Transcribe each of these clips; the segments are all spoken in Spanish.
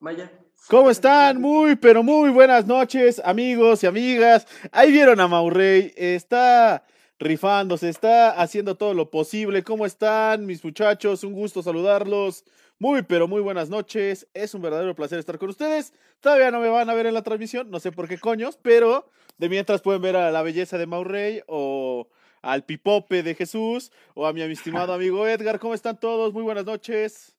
Maya. ¿Cómo están? Muy, pero muy buenas noches, amigos y amigas. Ahí vieron a Maurrey. Está rifándose, está haciendo todo lo posible. ¿Cómo están, mis muchachos? Un gusto saludarlos. Muy, pero muy buenas noches. Es un verdadero placer estar con ustedes. Todavía no me van a ver en la transmisión, no sé por qué coños, pero de mientras pueden ver a la belleza de Maurrey o al pipope de Jesús o a mi estimado amigo Edgar. ¿Cómo están todos? Muy buenas noches.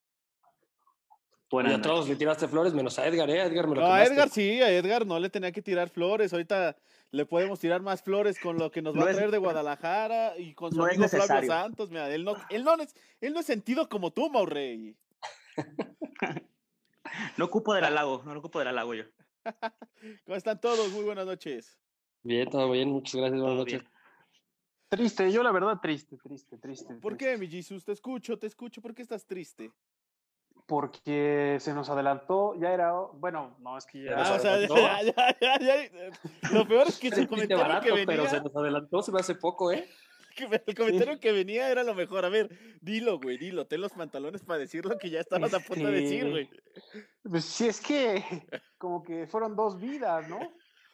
Buenas y a todos le tiraste flores, menos a Edgar, ¿eh? Edgar me lo No, a Edgar sí, a Edgar no le tenía que tirar flores. Ahorita le podemos tirar más flores con lo que nos va a traer de Guadalajara y con su no amigo Flavio Santos. Mira, él no, él no, es, él no es sentido como tú, Maurrey. no ocupo del halago, no lo ocupo del halago yo. ¿Cómo están todos? Muy buenas noches. Bien, todo bien, muchas gracias, buenas noches. Triste, yo la verdad triste, triste, triste. ¿Por triste. qué, mi Jesus? Te escucho, te escucho. ¿Por qué estás triste? Porque se nos adelantó, ya era, bueno, no, es que ya... Ah, o sea, ya, ya, ya, ya, Lo peor es que su comentario barato, que venía... Pero se nos adelantó, se me hace poco, ¿eh? El comentario sí. que venía era lo mejor. A ver, dilo, güey, dilo. Ten los pantalones para decir lo que ya estabas a punto de decir, güey. Pues sí, es que como que fueron dos vidas, ¿no?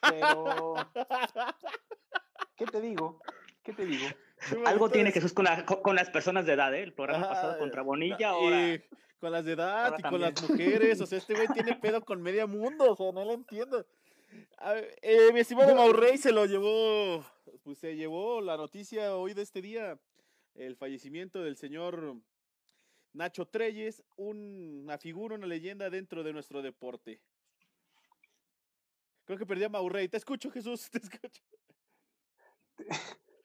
Pero... ¿Qué te digo? ¿Qué te digo? Algo tiene Jesús con, la, con, las personas de edad, ¿eh? El programa ah, pasado contra Bonilla, ahora... Con las de edad y con las mujeres. O sea, este güey tiene pedo con medio mundo. O sea, no lo entiendo. Ver, eh, mi estimado Maurrey se lo llevó, pues se llevó la noticia hoy de este día, el fallecimiento del señor Nacho Treyes, un, una figura, una leyenda dentro de nuestro deporte. Creo que perdí a Maurrey. Te escucho, Jesús, te escucho.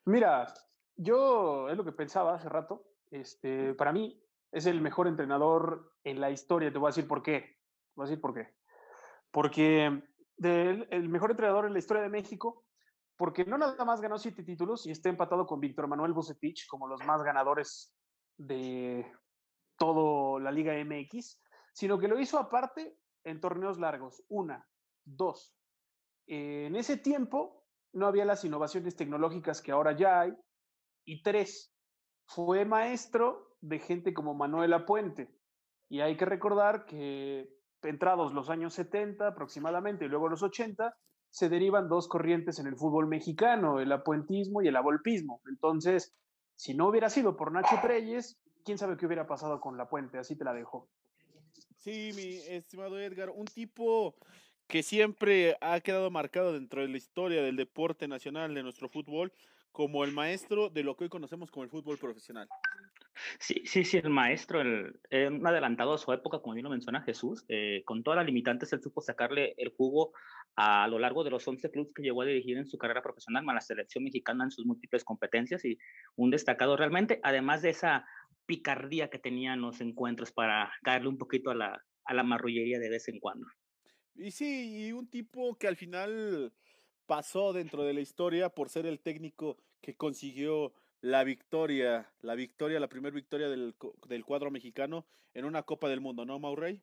Mira, yo es lo que pensaba hace rato. Este, para mí es el mejor entrenador en la historia. Te voy a decir por qué. Te a decir por qué. Porque el mejor entrenador en la historia de México, porque no nada más ganó siete títulos y está empatado con Víctor Manuel Bucetich como los más ganadores de toda la Liga MX, sino que lo hizo aparte en torneos largos. Una, dos. En ese tiempo no había las innovaciones tecnológicas que ahora ya hay. Y tres, fue maestro de gente como Manuela Puente. Y hay que recordar que entrados los años 70 aproximadamente y luego los 80, se derivan dos corrientes en el fútbol mexicano, el apuentismo y el avolpismo. Entonces, si no hubiera sido por Nacho Treyes, quién sabe qué hubiera pasado con la puente, así te la dejo. Sí, mi estimado Edgar, un tipo que siempre ha quedado marcado dentro de la historia del deporte nacional de nuestro fútbol como el maestro de lo que hoy conocemos como el fútbol profesional. Sí, sí, sí, el maestro, el, eh, un adelantado a su época, como bien lo menciona Jesús, eh, con todas las limitantes, él supo sacarle el jugo a, lo largo de los 11 clubes que llegó a dirigir en su carrera profesional, más la selección mexicana en sus múltiples competencias y un destacado realmente, además de esa picardía que tenía en los encuentros para caerle un poquito a la, a la marrullería de vez en cuando. Y sí, y un tipo que al final pasó dentro de la historia por ser el técnico que consiguió la victoria, la victoria, la primera victoria del, del, cuadro mexicano en una Copa del Mundo, ¿no, Maurrey?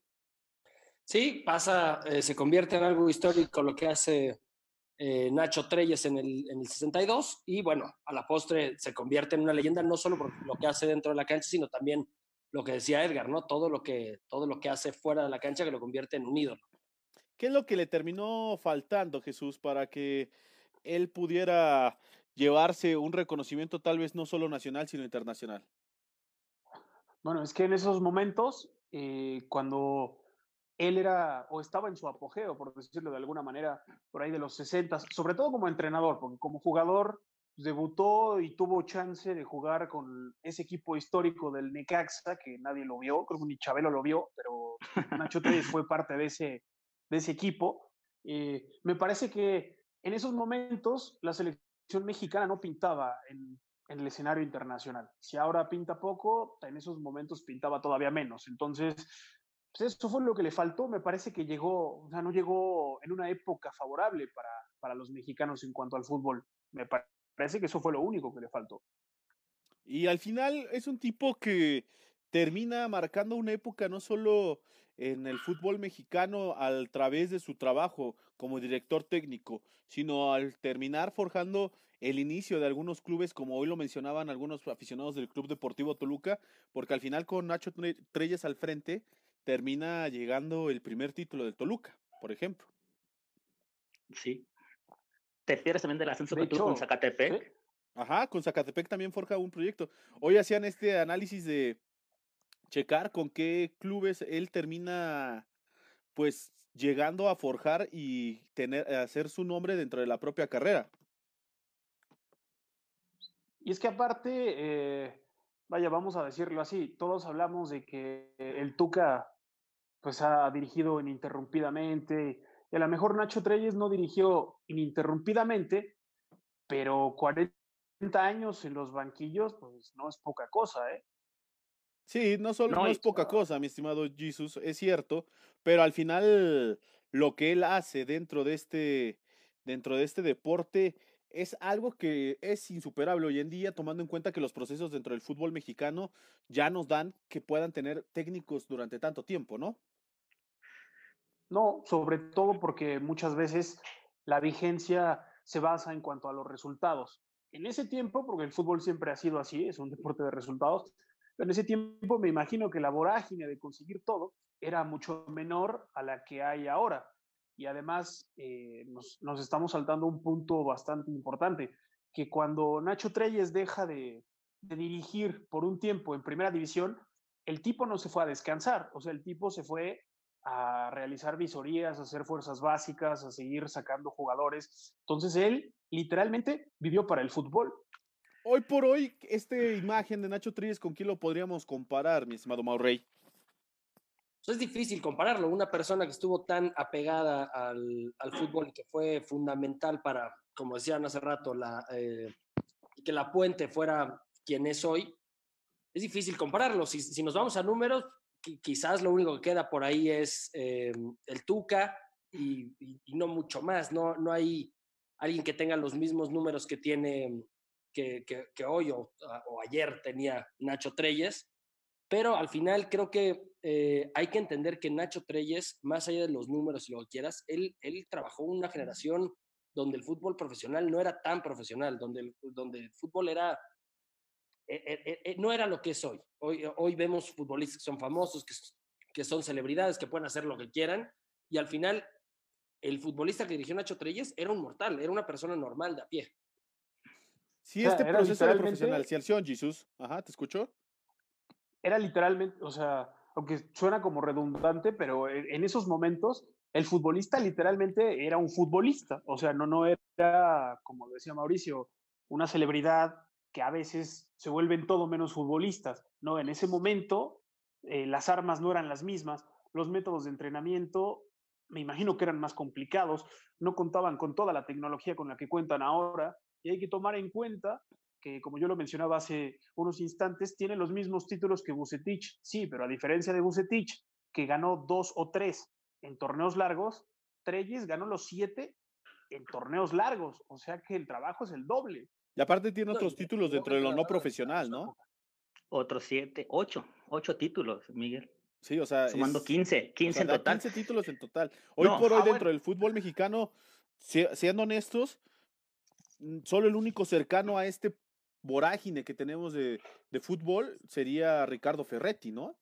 Sí, pasa, eh, se convierte en algo histórico lo que hace eh, Nacho Treyes en el, en el 62 y bueno, a la postre se convierte en una leyenda no solo por lo que hace dentro de la cancha, sino también lo que decía Edgar, ¿no? Todo lo que, todo lo que hace fuera de la cancha que lo convierte en un ídolo. ¿Qué es lo que le terminó faltando, Jesús, para que él pudiera llevarse un reconocimiento tal vez no solo nacional, sino internacional? Bueno, es que en esos momentos, eh, cuando él era o estaba en su apogeo, por decirlo de alguna manera, por ahí de los 60, sobre todo como entrenador, porque como jugador debutó y tuvo chance de jugar con ese equipo histórico del Necaxa, que nadie lo vio, creo que ni Chabelo lo vio, pero Nacho Telles fue parte de ese, de ese equipo. Eh, me parece que en esos momentos la selección mexicana no pintaba en, en, el escenario internacional. Si ahora pinta poco, en esos momentos pintaba todavía menos. Entonces, pues eso fue lo que le faltó. Me parece que llegó, o sea, no llegó en una época favorable para, para los mexicanos en cuanto al fútbol. Me parece que eso fue lo único que le faltó. Y al final es un tipo que termina marcando una época no solo en el fútbol mexicano a través de su trabajo como director técnico, sino al terminar forjando el inicio de algunos clubes, como hoy lo mencionaban algunos aficionados del Club Deportivo Toluca, porque al final con Nacho Treyes al frente, termina llegando el primer título del Toluca, por ejemplo. Sí. Te pierdes también del ascenso que tuvo con Zacatepec. Ajá, con Zacatepec también forja un proyecto. Hoy hacían este análisis de checar con qué clubes él termina pues llegando a forjar y tener hacer su nombre dentro de la propia carrera. Y es que aparte, eh, vaya, vamos a decirlo así, todos hablamos de que el Tuca pues ha dirigido ininterrumpidamente, y a lo mejor Nacho Treyes no dirigió ininterrumpidamente, pero 40 años en los banquillos, pues no es poca cosa, ¿eh? Sí, no solo no, es poca cosa, mi estimado Jesus, es cierto, pero al final lo que él hace dentro de este, dentro de este deporte es algo que es insuperable hoy en día, tomando en cuenta que los procesos dentro del fútbol mexicano ya nos dan que puedan tener técnicos durante tanto tiempo, ¿no? No, sobre todo porque muchas veces la vigencia se basa en cuanto a los resultados. En ese tiempo, porque el fútbol siempre ha sido así, es un deporte de resultados, en ese tiempo me imagino que la vorágine de conseguir todo era mucho menor a la que hay ahora. Y además eh, nos, nos, estamos saltando un punto bastante importante, que cuando Nacho Treyes deja de, de dirigir por un tiempo en primera división, el tipo no se fue a descansar, o sea, el tipo se fue a realizar visorías, a hacer fuerzas básicas, a seguir sacando jugadores. Entonces él literalmente vivió para el fútbol. Hoy por hoy, esta imagen de Nacho Tríez, ¿con quién lo podríamos comparar, mi estimado Maurrey? Pues es difícil compararlo. Una persona que estuvo tan apegada al, fútbol y que fue fundamental para, como decían hace rato, la, eh, que la puente fuera quien es hoy, es difícil compararlo. Si, nos vamos a números, quizás lo único que queda por ahí es eh, el Tuca y, y, no mucho más. No, no hay alguien que tenga los mismos números que tiene que, que, que hoy o, o, ayer tenía Nacho Treyes. Pero al final creo que eh, hay que entender que Nacho Treyes, más allá de los números y lo que quieras, él, él trabajó una generación donde el fútbol profesional no era tan profesional, donde el, donde el fútbol era eh, eh, no era lo que es hoy. Hoy, hoy vemos futbolistas que son famosos, que, que, son celebridades, que pueden hacer lo que quieran, y al final el futbolista que dirigió Nacho Treyes era un mortal, era una persona normal de a pie. Este o sea, proceso era profesional, si sí, Jesús, ajá, ¿te escuchó? Era literalmente, o sea, aunque suena como redundante, pero en esos momentos el futbolista literalmente era un futbolista, o sea, no, no era, como decía Mauricio, una celebridad que a veces se vuelven todo menos futbolistas, ¿no? En ese momento eh, las armas no eran las mismas, los métodos de entrenamiento me imagino que eran más complicados, no contaban con toda la tecnología con la que cuentan ahora, y hay que tomar en cuenta que, como yo lo mencionaba hace unos instantes, tiene los mismos títulos que Bucetich, sí, pero a diferencia de Bucetich, que ganó dos o tres en torneos largos, Treyes ganó los siete en torneos largos, o sea que el trabajo es el doble. Y aparte tiene otros títulos dentro de lo no profesional, ¿no? Otros siete, ocho, ocho títulos, Miguel. Sí, o sea. Sumando es, 15, 15 o sea, en total. 15 títulos en total. Hoy no, por hoy, ah, dentro bueno. del fútbol mexicano, siendo honestos, solo el único cercano a este vorágine que tenemos de, de fútbol sería Ricardo Ferretti, ¿no?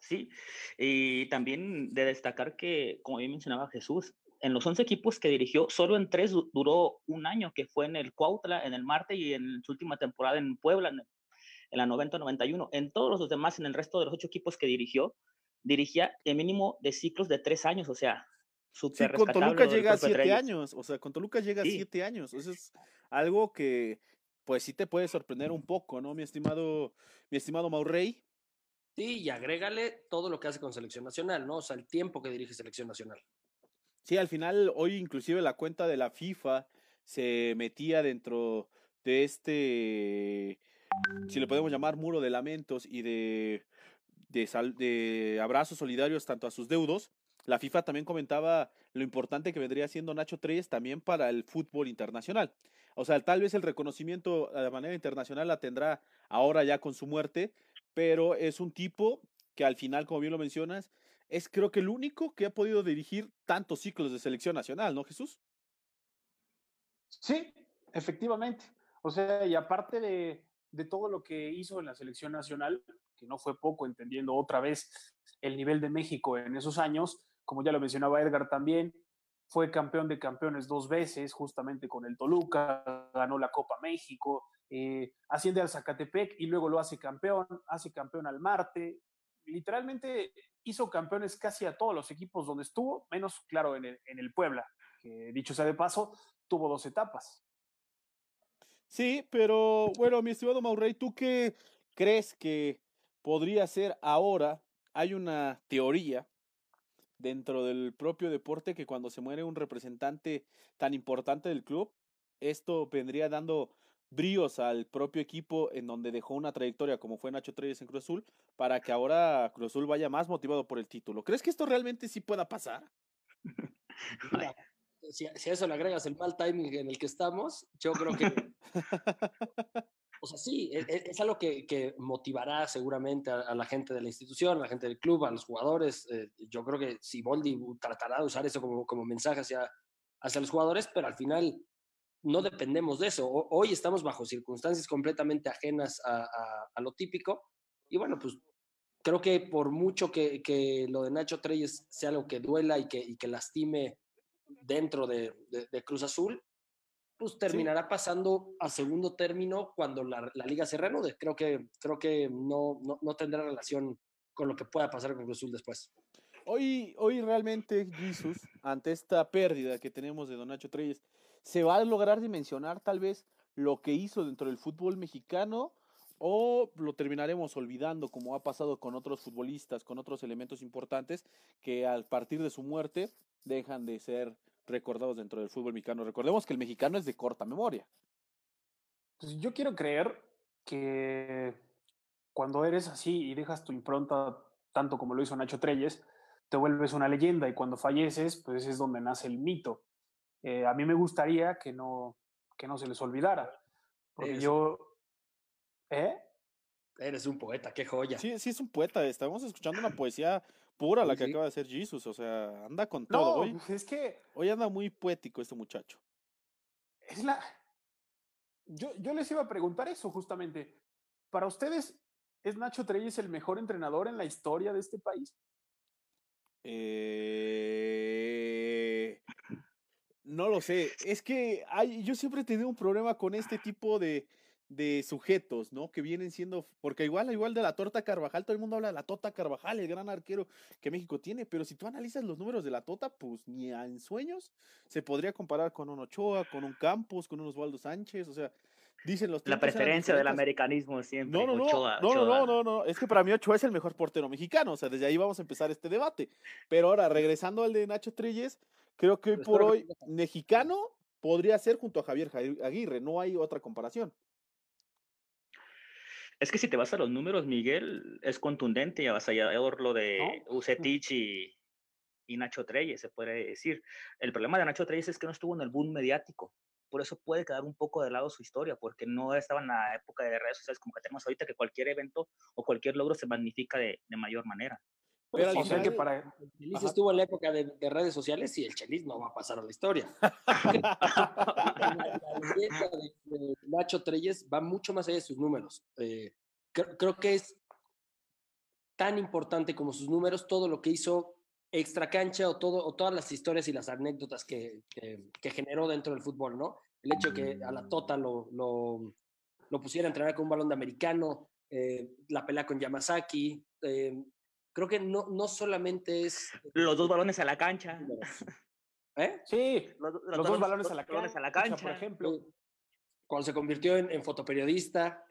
Sí, y también de destacar que, como bien mencionaba Jesús, en los 11 equipos que dirigió, solo en tres duró un año, que fue en el Cuautla, en el Marte y en su última temporada en Puebla, en, en la 90-91. En todos los demás, en el resto de los ocho equipos que dirigió, dirigía el mínimo de ciclos de tres años, o sea, sí, con Toluca llega a siete años, o sea, con Toluca llega sí. a siete años. Eso es algo que, pues sí te puede sorprender un poco, ¿no, mi estimado, mi estimado Maurrey? Sí, y agrégale todo lo que hace con selección nacional, ¿no? O sea, el tiempo que dirige selección nacional. Sí, al final, hoy inclusive la cuenta de la FIFA se metía dentro de este, si le podemos llamar muro de lamentos y de, de, sal, de abrazos solidarios tanto a sus deudos. La FIFA también comentaba lo importante que vendría siendo Nacho Treyes también para el fútbol internacional. O sea, tal vez el reconocimiento de manera internacional la tendrá ahora ya con su muerte, pero es un tipo que al final, como bien lo mencionas, es creo que el único que ha podido dirigir tantos ciclos de selección nacional, ¿no, Jesús? Sí, efectivamente. O sea, y aparte de, de todo lo que hizo en la selección nacional, que no fue poco, entendiendo otra vez el nivel de México en esos años, como ya lo mencionaba Edgar también, fue campeón de campeones dos veces, justamente con el Toluca, ganó la Copa México, eh, asciende al Zacatepec y luego lo hace campeón, hace campeón al Marte, literalmente hizo campeones casi a todos los equipos donde estuvo, menos, claro, en el, en el Puebla, que dicho sea de paso, tuvo dos etapas. Sí, pero bueno, mi estimado Maurrey, ¿tú qué crees que podría ser ahora? Hay una teoría dentro del propio deporte que cuando se muere un representante tan importante del club, esto vendría dando bríos al propio equipo en donde dejó una trayectoria como fue Nacho Treyes en Cruz Azul para que ahora Cruz Azul vaya más motivado por el título. ¿Crees que esto realmente sí pueda pasar? si, a eso le agregas el mal timing en el que estamos, yo creo que... o sea, sí, e, e, es, algo que, motivará seguramente a, la gente de la institución, a la gente del club, a los jugadores. Eh, yo creo que si Boldi tratará de usar eso como, como mensaje hacia, hacia los jugadores, pero al final no dependemos de eso. Hoy estamos bajo circunstancias completamente ajenas a, lo típico. Y bueno, pues creo que por mucho que, que, lo de Nacho Treyes sea algo que duela y que, y que lastime dentro de, Cruz Azul, pues terminará pasando a segundo término cuando la, liga se reanude. Creo que, creo que no, no, tendrá relación con lo que pueda pasar con Cruz Azul después. Hoy, hoy realmente, Jesús, ante esta pérdida que tenemos de Don Nacho Treyes, ¿se va a lograr dimensionar tal vez lo que hizo dentro del fútbol mexicano o lo terminaremos olvidando como ha pasado con otros futbolistas, con otros elementos importantes que al partir de su muerte dejan de ser recordados dentro del fútbol mexicano. Recordemos que el mexicano es de corta memoria. Pues yo quiero creer que cuando eres así y dejas tu impronta tanto como lo hizo Nacho Treyes, te vuelves una leyenda y cuando falleces, pues es donde nace el mito. Eh, a mí me gustaría que no, que no se les olvidara, porque yo... ¿Eh? Eres un poeta, qué joya. Sí, sí es un poeta. Estamos escuchando una poesía pura la que acaba de hacer Jesus. O sea, anda con todo. hoy, pues, es que. Hoy anda muy poético este muchacho. Es la. Yo, yo les iba a preguntar eso justamente. Para ustedes, ¿es Nacho Treyes el mejor entrenador en la historia de este país? Eh... No lo sé. Es que hay, yo siempre he tenido un problema con este tipo de, de sujetos, ¿no? Que vienen siendo, porque igual, igual de la Torta Carvajal, todo el mundo habla de la Tota Carvajal, el gran arquero que México tiene, pero si tú analizas los números de la Tota, pues ni en sueños se podría comparar con un Ochoa, con un Campos, con un Osvaldo Sánchez, o sea, dicen los La preferencia del americanismo siempre. No, no, no, no, no, no, no, es que para mí Ochoa es el mejor portero mexicano, o sea, desde ahí vamos a empezar este debate. Pero ahora, regresando al de Nacho Treyes, creo que hoy por hoy, mexicano podría ser junto a Javier Aguirre, no hay otra comparación. Es que si te vas a los números, Miguel, es contundente y avasallador lo de ¿No? Ucetich y, y, Nacho Treyes, se puede decir. El problema de Nacho Treyes es que no estuvo en el boom mediático. Por eso puede quedar un poco de lado su historia, porque no estaba en la época de redes sociales como que tenemos ahorita, que cualquier evento o cualquier logro se magnifica de, de mayor manera. Pero o sea que para el Chelis estuvo en la época de, redes sociales y el Chelis no va a pasar a la historia. la leyenda de, Nacho Treyes va mucho más allá de sus números. Eh, creo, que es tan importante como sus números todo lo que hizo extra cancha o, todo, o todas las historias y las anécdotas que, que, generó dentro del fútbol, ¿no? El hecho de que a la Tota lo, lo, lo pusiera a entrenar con un balón de americano, eh, la pelea con Yamazaki, eh, creo que no, no solamente es... Los dos balones a la cancha. ¿Eh? Sí, los, dos, balones, a la, cancha, por ejemplo. Cuando se convirtió en, fotoperiodista.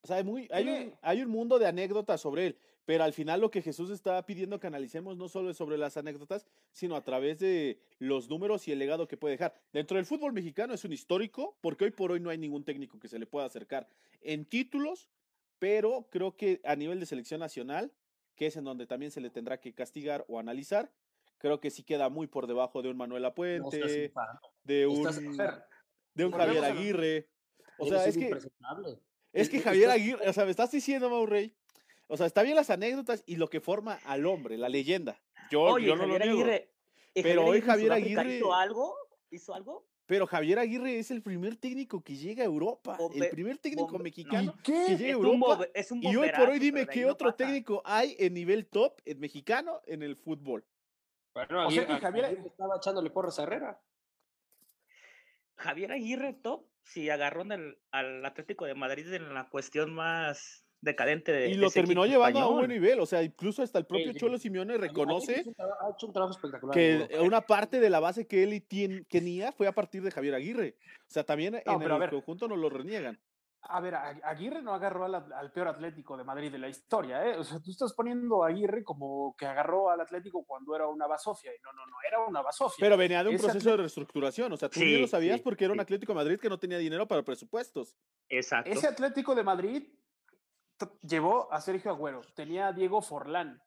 O sea, hay, muy, hay, un, hay un mundo de anécdotas sobre él, pero al final lo que Jesús está pidiendo que analicemos no solo es sobre las anécdotas, sino a través de los números y el legado que puede dejar. Dentro del fútbol mexicano es un histórico, porque hoy por hoy no hay ningún técnico que se le pueda acercar en títulos, pero creo que a nivel de selección nacional que es en donde también se le tendrá que castigar o analizar. Creo que sí queda muy por debajo de un Manuel Apuente, de un, de un Javier Aguirre. O sea, es que, es que Javier Aguirre, o sea, me estás diciendo, Maurrey, o sea, está bien las anécdotas y lo que forma al hombre, la leyenda. Yo, yo no lo niego. Aguirre, pero hoy Javier Aguirre hizo algo, hizo algo Pero Javier Aguirre es el primer técnico que llega a Europa. el primer técnico mexicano que llega a Europa. y hoy por hoy dime qué otro técnico hay en nivel top en mexicano en el fútbol. Bueno, o sea que Javier estaba echándole porras a Herrera. Javier Aguirre top, si agarró al Atlético de Madrid en la cuestión más decadente de Y lo terminó llevando a un buen nivel, o sea, incluso hasta el propio Cholo Simeone reconoce que una parte de la base que él tenía fue a partir de Javier Aguirre. O sea, también en el conjunto no lo reniegan. A ver, Aguirre no agarró al, peor Atlético de Madrid de la historia, ¿eh? O sea, tú estás poniendo a Aguirre como que agarró al Atlético cuando era una basofia, y no, no, no, era una basofia. Pero venía de un proceso de reestructuración, o sea, tú sí, lo sabías porque era un Atlético de Madrid que no tenía dinero para presupuestos. Exacto. Ese Atlético de Madrid llevó a Sergio Agüero, tenía a Diego Forlán,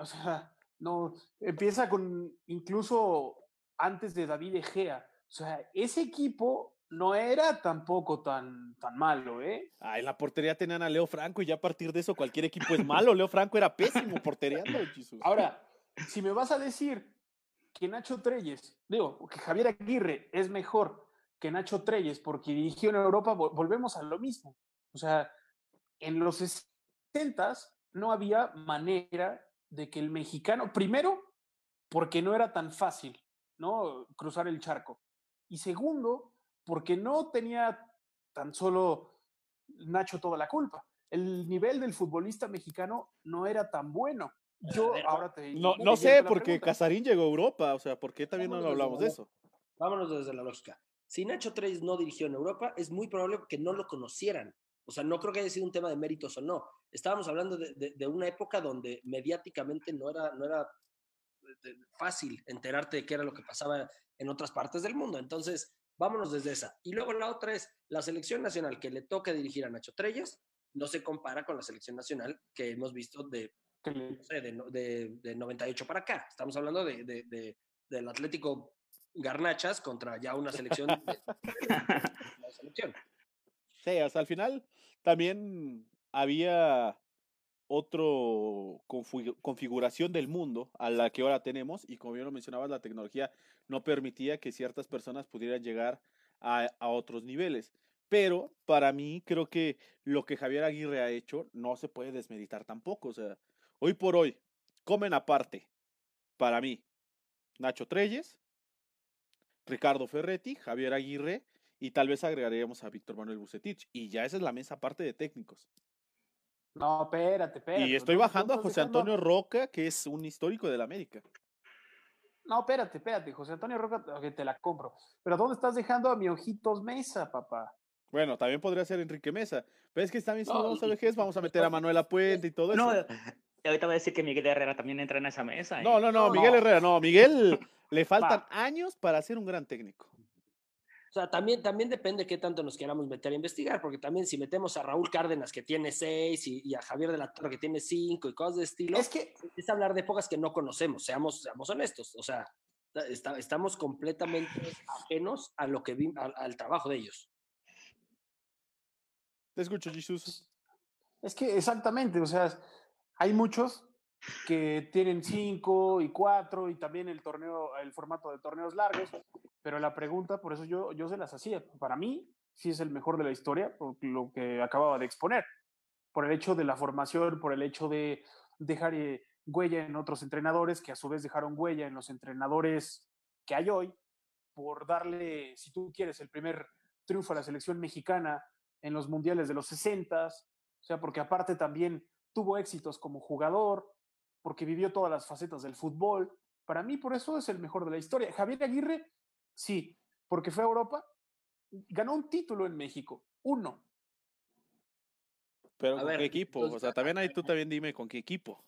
o sea, no, empieza con incluso antes de David Egea, o sea, ese equipo no era tampoco tan, tan malo, ¿eh? Ah, en la portería tenían a Leo Franco y ya a partir de eso cualquier equipo es malo. Leo Franco era pésimo portereando, Jesús. Ahora, si me vas a decir que Nacho Treyes, digo, que Javier Aguirre es mejor que Nacho Treyes porque dirigió en Europa, volvemos a lo mismo. O sea, en los 60 no había manera de que el mexicano, primero, porque no era tan fácil, ¿no? Cruzar el charco. Y segundo, porque no tenía tan solo Nacho toda la culpa. El nivel del futbolista mexicano no era tan bueno. Yo ahora te No, no sé, porque Casarín llegó a Europa, o sea, ¿por qué también no hablamos de eso? Vámonos desde la lógica. Si Nacho Treyes no dirigió en Europa, es muy probable que no lo conocieran. O sea, no creo que haya sido un tema de méritos o no. Estábamos hablando de, una época donde mediáticamente no era, no era eh, fácil enterarte de qué era lo que pasaba en otras partes del mundo. Entonces, vámonos desde esa. Y luego la otra es la selección nacional que le toca dirigir a Nacho Treyes, no se compara con la selección nacional que hemos visto de, de, 98 para acá. Estamos hablando de, del Atlético Garnachas contra ya una selección Sí, al final también había otro configuración del mundo a la que ahora tenemos y como bien lo mencionabas, la tecnología no permitía que ciertas personas pudieran llegar a, otros niveles. Pero para mí creo que lo que Javier Aguirre ha hecho no se puede desmeditar tampoco. O sea, hoy por hoy, comen aparte, para mí, Nacho Treyes, Ricardo Ferretti, Javier Aguirre y tal vez agregaríamos a Víctor Manuel Bucetich. Y ya esa es la mesa aparte de técnicos. No, espérate, espérate. Y estoy bajando a José Antonio Roca, que es un histórico de la América. No, espérate, espérate, José Antonio Roca, que te la compro. Pero ¿dónde estás dejando a mi ojitos Mesa, papá? Bueno, también podría ser Enrique Mesa. Pero es que está bien, no, vamos a vamos a meter a Manuel Puente y todo eso. No, ahorita voy a decir que Miguel Herrera también entra en esa mesa. No, no, no, Miguel Herrera, no. Miguel le faltan años para ser un gran técnico. O sea, también, también depende qué tanto nos queramos meter a investigar, porque también si metemos a Raúl Cárdenas que tiene seis y, a Javier de la Torre que tiene cinco y cosas de estilo, es que es hablar de épocas que no conocemos, seamos, seamos honestos. O sea, estamos completamente ajenos a lo que vi, al, trabajo de ellos. Te escucho, Jesús. Es que exactamente, o sea, hay muchos que tienen cinco y cuatro y también el torneo, el formato de torneos largos, pero la pregunta, por eso yo, yo se las hacía, para mí sí es el mejor de la historia, por lo que acababa de exponer, por el hecho de la formación, por el hecho de dejar eh, huella en otros entrenadores, que a su vez dejaron huella en los entrenadores que hay hoy, por darle, si tú quieres, el primer triunfo a la selección mexicana en los mundiales de los 60, o sea, porque aparte también tuvo éxitos como jugador, porque vivió todas las facetas del fútbol. Para mí, por eso es el mejor de la historia. Javier Aguirre, sí, porque fue a Europa, ganó un título en México, uno. Pero ¿con qué equipo? O sea, también ahí tú también dime con qué equipo.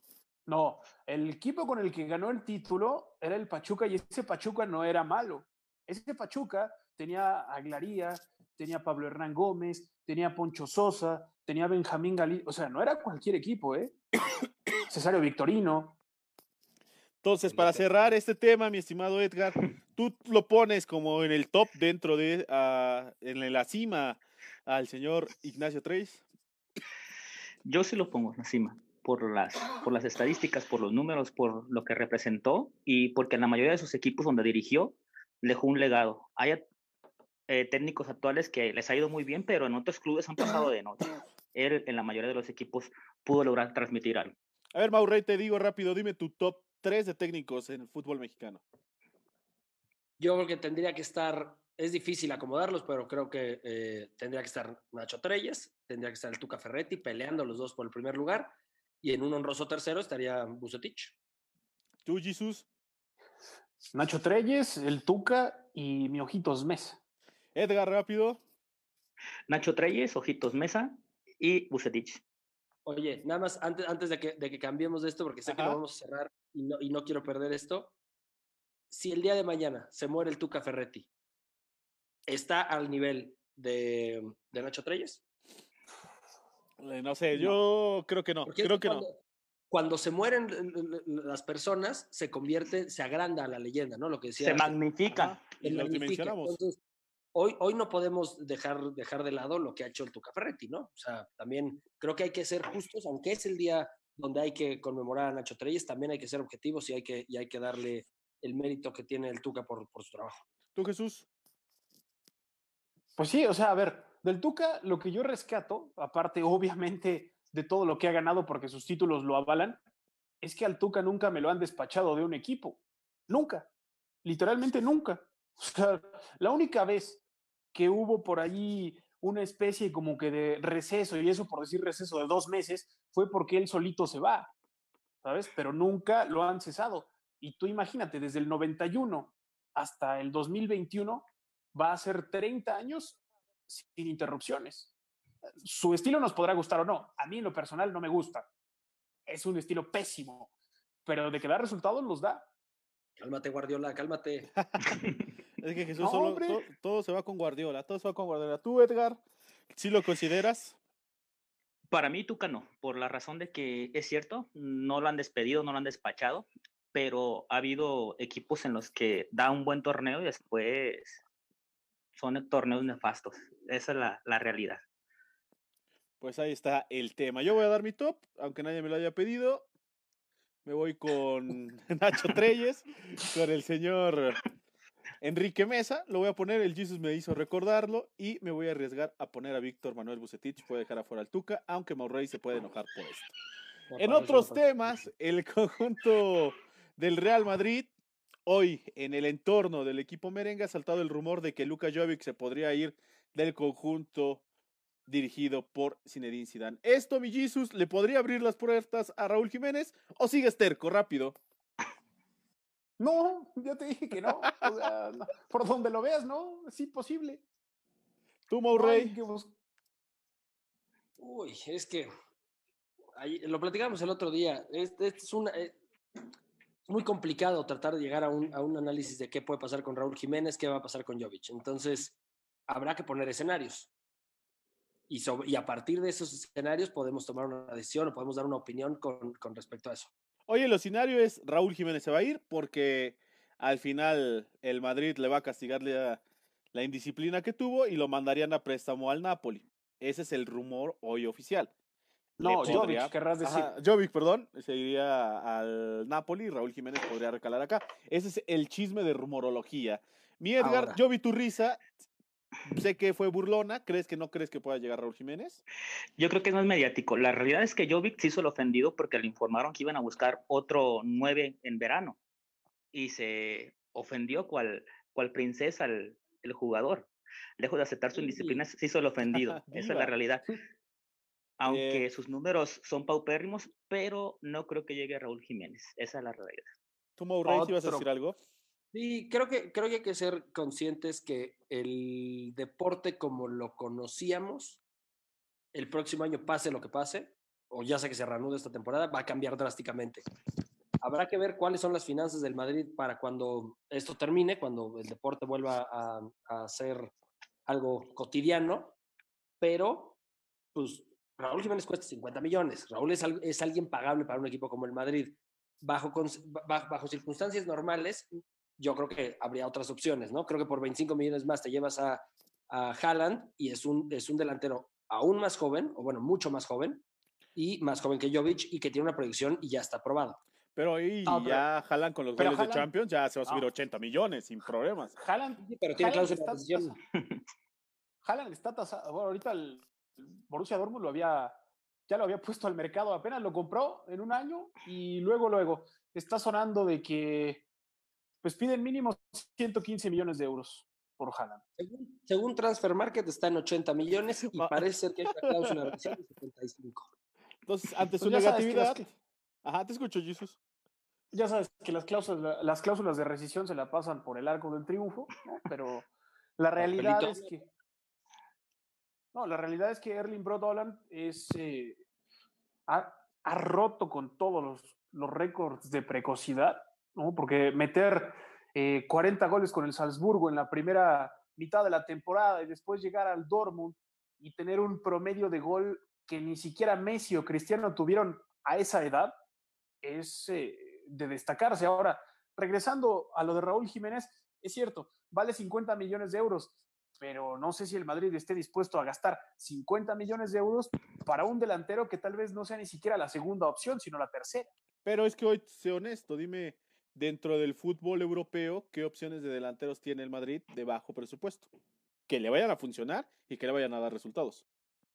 No, el equipo con el que ganó el título era el Pachuca y ese Pachuca no era malo. Ese Pachuca tenía a Glaría, tenía a Pablo Hernán Gómez, tenía a Poncho Sosa, tenía a Benjamín Galí, o sea, no era cualquier equipo, ¿eh? Cesario Victorino. Entonces, para cerrar este tema, mi estimado Edgar, tú lo pones como en el top dentro de, uh, en la cima al señor Ignacio Treis. Yo sí lo pongo en la cima, por las, por las estadísticas, por los números, por lo que representó y porque en la mayoría de sus equipos donde dirigió dejó un legado. Haya eh, técnicos actuales que les ha ido muy bien, pero en otros clubes han pasado de noche. Él, en la mayoría de los equipos, pudo lograr transmitir algo. A ver, Maurrey, te digo rápido, dime tu top 3 de técnicos en el fútbol mexicano. Yo creo que tendría que estar, es difícil acomodarlos, pero creo que eh, tendría que estar Nacho Treyes, tendría que estar el Tuca Ferretti peleando los dos por el primer lugar, y en un honroso tercero estaría Bucetich. ¿Tú, Jesús? Nacho Treyes, el Tuca y mi Ojitos Mesa. Edgar, rápido. Nacho Treyes, Ojitos Mesa y Bucetich. Oye, nada más antes, antes de, que, de que cambiemos de esto, porque sé que lo vamos a cerrar y no, y no quiero perder esto. Si el día de mañana se muere el Tuca Ferretti, ¿está al nivel de, de Nacho Treyes? Eh, No sé, yo creo que no. Porque es Creo que no. cuando, Cuando se mueren las personas, se convierte, se agranda la leyenda, ¿no? Lo que decía. Se y magnifica. Entonces, hoy, hoy no podemos dejar, dejar de lado lo que ha hecho el Tuca Ferretti, ¿no? O sea, también creo que hay que ser justos, aunque es el día donde hay que conmemorar a Nacho Treyes, también hay que ser objetivos y hay que, y hay que darle el mérito que tiene el Tuca por, por su trabajo. ¿Tú, Jesús? Pues sí, o sea, a ver, del Tuca lo que yo rescato, aparte obviamente de todo lo que ha ganado porque sus títulos lo avalan, es que al Tuca nunca me lo han despachado de un equipo. Nunca. Literalmente nunca. O sea, la única vez que hubo por ahí una especie como que de receso, y eso por decir receso de dos meses, fue porque él solito se va, ¿sabes? Pero nunca lo han cesado. Y tú imagínate, desde el 91 hasta el 2021 va a ser 30 años sin interrupciones. Su estilo nos podrá gustar o no. A mí en lo personal no me gusta. Es un estilo pésimo, pero de que da resultados los da. Cálmate, Guardiola, cálmate. Es que Jesús No, solo, hombre. to- todo se va con Guardiola, todo se va con Guardiola. ¿Tú, Edgar? ¿Sí lo consideras? Para mí, Tuca no, por la razón de que es cierto, no lo han despedido, no lo han despachado, pero ha habido equipos en los que da un buen torneo y después son torneos nefastos. Esa es la, la realidad. Pues ahí está el tema. Yo voy a dar mi top, aunque nadie me lo haya pedido. Me voy con Nacho Treyes, con el señor Enrique Mesa. Lo voy a poner, el Jesus me hizo recordarlo. Y me voy a arriesgar a poner a Víctor Manuel Bucetich. Puede dejar afuera al Tuca, aunque Maurrey se puede enojar por esto. En otros temas, el conjunto del Real Madrid, hoy en el entorno del equipo merengue ha saltado el rumor de que Luka Jovic se podría ir del conjunto dirigido por Zinedine Zidane. ¿Esto, mi Jesus, le podría abrir las puertas a Raúl Jiménez o sigue terco, rápido? No, ya te dije que no. O sea, no, por donde lo veas, no, es imposible. Tú, bus- Uy, es que ahí- lo platicamos el otro día. Es, es una, eh, es muy complicado tratar de llegar a un, a un análisis de qué puede pasar con Raúl Jiménez, qué va a pasar con Jovic. Entonces, habrá que poner escenarios. Y, sobre- y a partir de esos escenarios podemos tomar una decisión o podemos dar una opinión con, con respecto a eso. Oye, el escenario es Raúl Jiménez se va a ir porque al final el Madrid le va a castigar la, la indisciplina que tuvo y lo mandarían a préstamo al Napoli. Ese es el rumor hoy oficial. No, podría- Jovic, querrás decir. Ajá, Jovic, perdón, se iría al Napoli y Raúl Jiménez podría recalar acá. Ese es el chisme de rumorología. Mi Edgar, Ahora. yo vi tu risa. Sé que fue burlona. ¿Crees que no crees que pueda llegar Raúl Jiménez? Yo creo que no es mediático. La realidad es que Jovic se hizo el ofendido porque le informaron que iban a buscar otro 9 en verano. Y se ofendió cual, cual princesa el, el jugador. Lejos de aceptar su Sí. indisciplina, se hizo el ofendido. Esa es la realidad. Aunque Eh. sus números son paupérrimos, pero no creo que llegue Raúl Jiménez. Esa es la realidad. ¿Tú, Maurey, si vas a decir algo? Sí, creo que, creo que hay que ser conscientes que el deporte como lo conocíamos, el próximo año pase lo que pase, o ya sea que se reanude esta temporada, va a cambiar drásticamente. Habrá que ver cuáles son las finanzas del Madrid para cuando esto termine, cuando el deporte vuelva a, a ser algo cotidiano, pero pues Raúl Jiménez cuesta 50 millones. Raúl es, es alguien pagable para un equipo como el Madrid. Bajo, cons- ba- bajo circunstancias normales, yo creo que habría otras opciones, ¿no? Creo que por 25 millones más te llevas a, a Haaland y es un, es un delantero aún más joven, o bueno, mucho más joven, y más joven que Jovic y que tiene una proyección y ya está probado. Pero ahí No, pero- ya jalan con los goles de Champions, ya se va a subir no. 80 millones sin problemas. Haaland, Sí, pero tiene Haaland cláusula de está, rescisión. Haaland está tasado. Bueno, ahorita el Borussia Dortmund lo había, ya lo había puesto al mercado, apenas lo compró en un año y luego, luego está sonando de que pues piden mínimo 115 millones de euros por Haaland. Según, según Transfer Market está en 80 millones y parece ser que hay una cláusula de rescisión de 75. Entonces, ante su Pues que las negatividad. Ajá, te escucho, Jesus. Ya sabes que las cláusulas, las cláusulas de rescisión se la pasan por el arco del triunfo, ¿no? pero la realidad Papelito. es que. No, la realidad es que Erling Brot Haaland es, eh, ha, ha roto con todos los, los récords de precocidad, ¿no? porque meter eh, 40 goles con el Salzburgo en la primera mitad de la temporada y después llegar al Dortmund y tener un promedio de gol que ni siquiera Messi o Cristiano tuvieron a esa edad, es eh, de destacarse. Ahora, regresando a lo de Raúl Jiménez, es cierto, vale 50 millones de euros, pero no sé si el Madrid esté dispuesto a gastar 50 millones de euros para un delantero que tal vez no sea ni siquiera la segunda opción, sino la tercera. Pero es que hoy, sé honesto, dime, dentro del fútbol europeo, ¿qué opciones de delanteros tiene el Madrid de bajo presupuesto? Que le vayan a funcionar y que le vayan a dar resultados.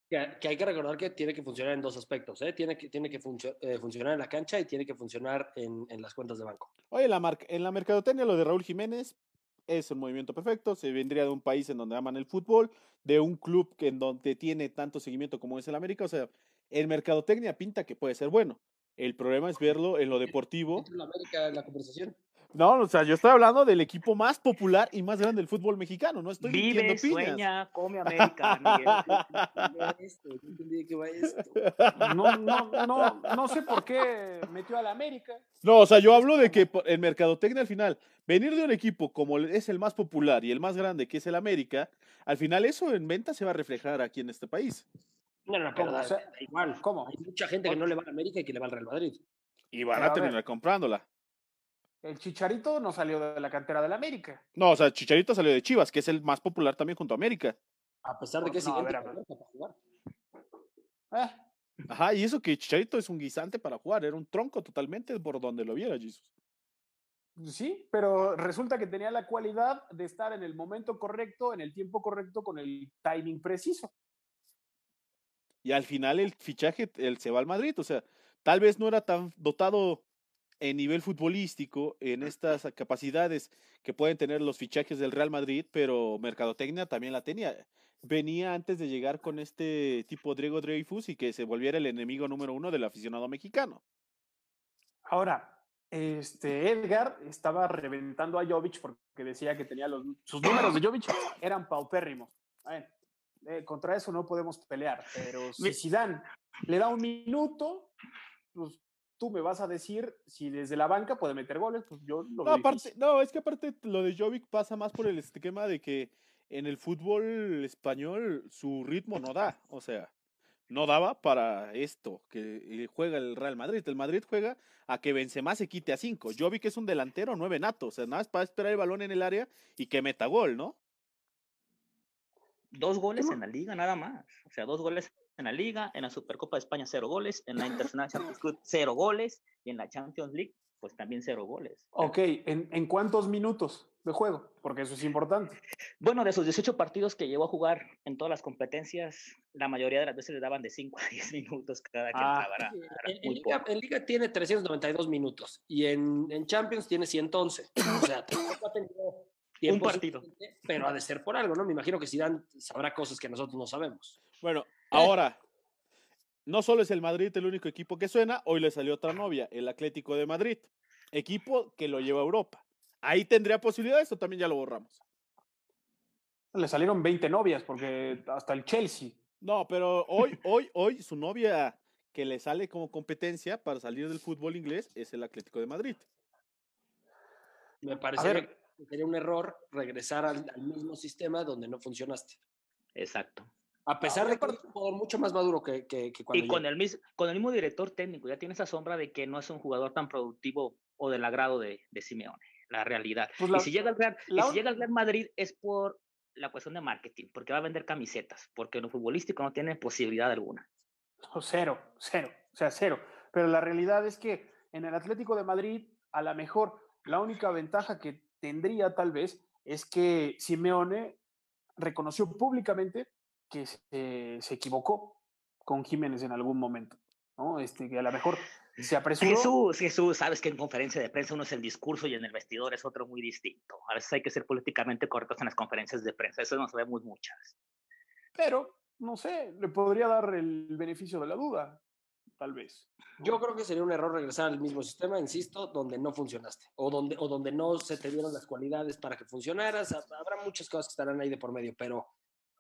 Que, que hay que recordar que tiene que funcionar en dos aspectos. ¿eh? Tiene que, tiene que funcio- eh, funcionar en la cancha y tiene que funcionar en, en las cuentas de banco. Oye, la mar- en la mercadotecnia lo de Raúl Jiménez es un movimiento perfecto, se vendría de un país en donde aman el fútbol, de un club que en donde tiene tanto seguimiento como es el América, o sea, en mercadotecnia pinta que puede ser bueno. El problema es verlo en lo deportivo. ¿Entra la América en la conversación? No, o sea, yo estoy hablando del equipo más popular y más grande del fútbol mexicano, no estoy Vive, sueña, come América, Miguel. No. No, no, no, no sé por qué metió a la América. No, o sea, yo hablo de que en mercadotecnia al final, venir de un equipo como es el más popular y el más grande, que es el América, al final eso en venta se va a reflejar aquí en este país. No, no, pero ¿Cómo? da, O sea, da igual. ¿cómo? Hay mucha gente que no le va a América y que le va al Real Madrid. Y van Pero a a ver. terminar comprándola. El Chicharito no salió de la cantera del América. No, o sea, Chicharito salió de Chivas, que es el más popular también junto a América. A pesar de que es No, a ver, idéntico a ver. ¿no? para jugar. Eh, Ajá, y eso que Chicharito es un guisante para jugar, era un tronco totalmente por donde lo viera, Jesus. Sí, pero resulta que tenía la cualidad de estar en el momento correcto, en el tiempo correcto, con el timing preciso. Y al final el fichaje, él se va al Madrid, o sea, tal vez no era tan dotado en nivel futbolístico, en estas capacidades que pueden tener los fichajes del Real Madrid, pero Mercadotecnia también la tenía. Venía antes de llegar con este tipo Diego Dreyfus y que se volviera el enemigo número uno del aficionado mexicano. Ahora, este Edgar estaba reventando a Jovic porque decía que tenía los sus números de Jovic eran paupérrimos. Bueno, eh, contra eso no podemos pelear, pero si Zidane le da un minuto, pues tú me vas a decir si desde la banca puede meter goles, pues yo lo No, aparte, no, es que aparte lo de Jovic pasa más por el esquema de que en el fútbol español su ritmo no da, o sea, no daba para esto que eh, juega el Real Madrid. El Madrid juega a que Benzema se quite a cinco. Jovic es un delantero nueve nato, o sea, nada más para esperar el balón en el área y que meta gol, ¿no? Dos goles en la liga, nada más. O sea, dos goles en la liga, en la Supercopa de España, cero goles, en la Internacional Champions League, cero goles, y en la Champions League, pues también cero goles. Ok, ¿en, en cuántos minutos de juego? Porque eso es importante. Bueno, de sus 18 partidos que llegó a jugar en todas las competencias, la mayoría de las veces le daban de 5 a 10 minutos cada que Ah. entraba. Era- era En, Liga, en Liga tiene 392 minutos y en, en Champions tiene 111. O sea, tampoco ha tenido tiempo partido. Pero ha de ser por algo, ¿no? Me imagino que Zidane sabrá cosas que nosotros no sabemos. Bueno, ahora, no solo es el Madrid el único equipo que suena, hoy le salió otra novia, el Atlético de Madrid, equipo que lo lleva a Europa. Ahí tendría posibilidades o también ya lo borramos. Le salieron 20 novias porque hasta el Chelsea. No, pero hoy, hoy, hoy su novia que le sale como competencia para salir del fútbol inglés es el Atlético de Madrid. Me parece ver. que sería un error regresar al, al mismo sistema donde no funcionaste. Exacto. A pesar Ah, de que es un jugador mucho más maduro que, que, que cuando Y con el, mis- con el mismo director técnico, ya tiene esa sombra de que no es un jugador tan productivo o del agrado de, de Simeone, la realidad. Pues la- y si llega al Real, y la si un- llega al Real Madrid es por la cuestión de marketing, porque va a vender camisetas, porque en lo futbolístico no tiene posibilidad alguna. No, cero, cero, o sea, cero. Pero la realidad es que en el Atlético de Madrid, a lo mejor la única ventaja que tendría tal vez es que Simeone reconoció públicamente que se, se equivocó con Jiménez en algún momento, ¿no? Este, que a lo mejor se apresuró. Jesús, Jesús, sabes que en conferencia de prensa uno es el discurso y en el vestidor es otro muy distinto. A veces hay que ser políticamente correctos en las conferencias de prensa, eso nos vemos muchas. Pero, no sé, le podría dar el beneficio de la duda, tal vez. Yo creo que sería un error regresar al mismo sistema, insisto, donde no funcionaste o donde, o donde no se te dieron las cualidades para que funcionaras. Habrá muchas cosas que estarán ahí de por medio, pero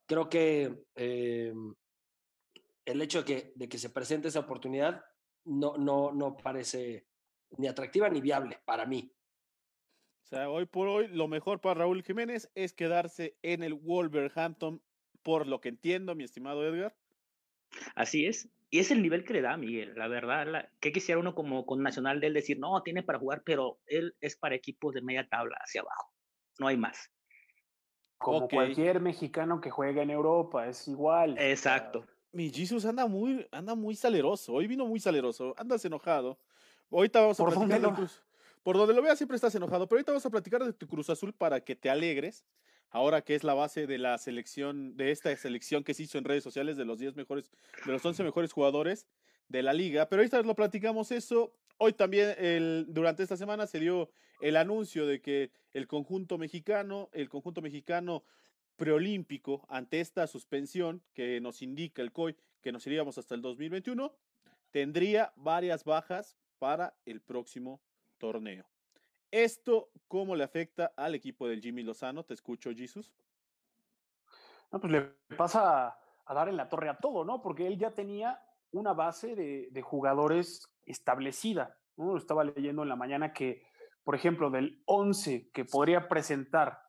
creo que eh, el hecho de que, de que se presente esa oportunidad no, no, no parece ni atractiva ni viable para mí. O sea, hoy por hoy lo mejor para Raúl Jiménez es quedarse en el Wolverhampton, por lo que entiendo, mi estimado Edgar. Así es. Y es el nivel que le da Miguel, la verdad. La, que quisiera uno como con Nacional de él decir, no, tiene para jugar, pero él es para equipos de media tabla hacia abajo. No hay más. Como Okay. cualquier mexicano que juega en Europa, es igual. Exacto. Mi Jesus anda muy, anda muy saleroso. Hoy vino muy saleroso. Andas enojado. Ahorita vamos a ¿Por platicar dónde lo- Cruz. Por donde lo veas siempre estás enojado. Pero ahorita vamos a platicar de tu Cruz Azul para que te alegres. Ahora que es la base de la selección, de esta selección que se hizo en redes sociales de los 10 mejores, de los 11 mejores jugadores de la liga. Pero ahorita lo platicamos eso. Hoy también, el, durante esta semana, se dio el anuncio de que el conjunto mexicano, el conjunto mexicano preolímpico ante esta suspensión que nos indica el COI que nos iríamos hasta el 2021, tendría varias bajas para el próximo torneo. ¿Esto cómo le afecta al equipo del Jimmy Lozano? Te escucho, Jesus. No, pues le pasa a, dar en la torre a todo, ¿no? Porque él ya tenía una base de, jugadores establecida. ¿no? Estaba leyendo en la mañana que, por ejemplo, del 11 que podría presentar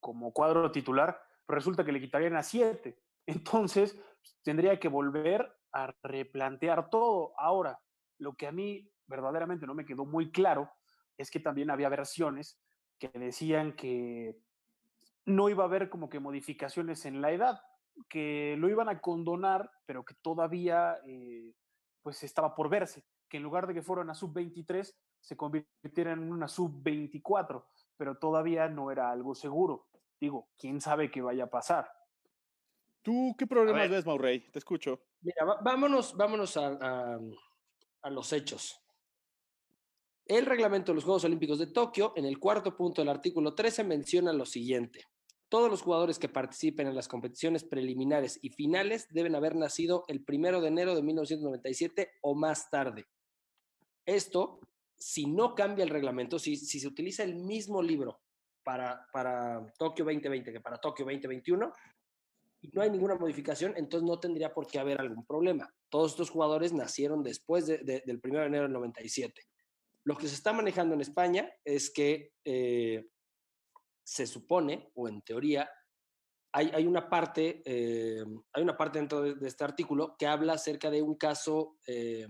como cuadro titular, pues resulta que le quitarían a 7. Entonces, pues, tendría que volver a replantear todo. Ahora, lo que a mí verdaderamente no me quedó muy claro es que también había versiones que decían que no iba a haber como que modificaciones en la edad, que lo iban a condonar, pero que todavía eh, pues estaba por verse, que en lugar de que fueran a sub-23 se convirtieran en una sub-24, pero todavía no era algo seguro. Digo, quién sabe qué vaya a pasar. ¿Tú qué problemas ver. ves, Maurey? Te escucho. Mira, vámonos, vámonos a, a- a los hechos. El reglamento de los Juegos Olímpicos de Tokio, en el cuarto punto del artículo 13, menciona lo siguiente. Todos los jugadores que participen en las competiciones preliminares y finales deben haber nacido el primero de enero de 1997 o más tarde. Esto, si no cambia el reglamento, si, se utiliza el mismo libro para, para Tokio 2020 que para Tokio 2021, y no hay ninguna modificación, entonces no tendría por qué haber algún problema. Todos estos jugadores nacieron después de- de- del 1 de enero del 97. Lo que se está manejando en España es que eh, se supone, o en teoría, hay, hay una parte, eh, hay una parte dentro de, este artículo que habla acerca de un caso, eh,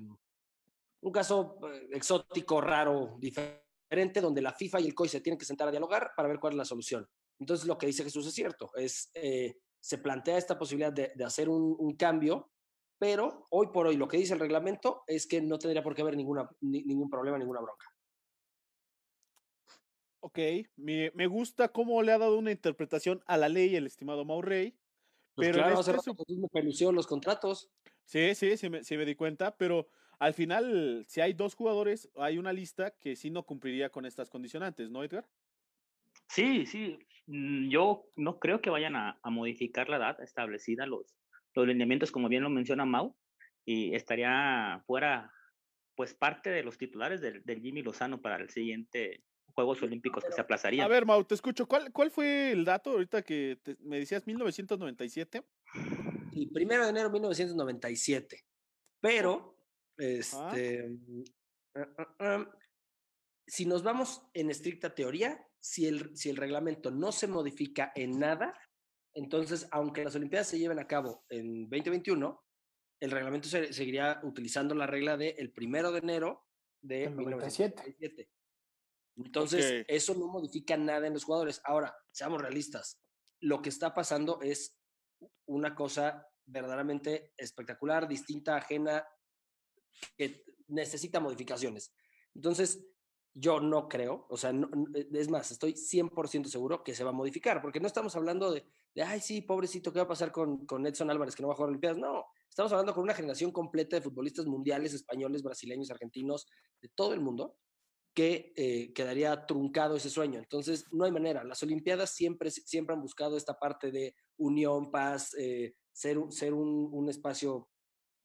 un caso exótico, raro, diferente, donde la FIFA y el COI se tienen que sentar a dialogar para ver cuál es la solución. Entonces, lo que dice Jesús es cierto, es, se plantea esta posibilidad de, hacer un cambio, pero hoy por hoy lo que dice el reglamento es que no tendría por qué haber ninguna, ni- ningún problema, ninguna bronca. Ok, me, me gusta cómo le ha dado una interpretación a la ley el estimado Maurey. Pues Pero en claro, hace este Jesús me pelució los contratos. Sí, sí, sí me, sí me di cuenta, pero al final, si hay dos jugadores, hay una lista que sí no cumpliría con estas condicionantes, ¿no, Edgar? Sí, sí. mm, Yo no creo que vayan a, a modificar la edad establecida, los, los lineamientos, como bien lo menciona Mau, y estaría fuera, pues, parte de los titulares del, del Jimmy Lozano para el siguiente Juegos Olímpicos que se A aplazarían. ver, Mau, te escucho. ¿Cuál, cuál fue el dato ahorita que te- me decías 1997? Y primero de enero de 1997. Pero, este, ah, ah, ah, si nos vamos en estricta teoría, si el, si el reglamento no se modifica en nada, entonces, aunque las Olimpiadas se lleven a cabo en 2021, el reglamento se- seguiría utilizando la regla de el primero de enero de Del 97. 1997. Entonces, eso no modifica nada en los jugadores. Ahora, seamos realistas. Lo que está pasando es una cosa verdaderamente espectacular, distinta, ajena, que necesita modificaciones. Entonces, yo no creo, o sea, es más, estoy 100% seguro que se va a modificar, porque no estamos hablando de, de, ay, sí, pobrecito, ¿qué va a pasar con, con Edson Álvarez que no va a jugar Olimpiadas? No, estamos hablando con una generación completa de futbolistas mundiales, españoles, brasileños, argentinos, de todo el mundo, que eh, quedaría truncado ese sueño. Entonces, no hay manera. Las Olimpiadas siempre, siempre han buscado esta parte de unión, paz, eh, ser, ser un, un, espacio,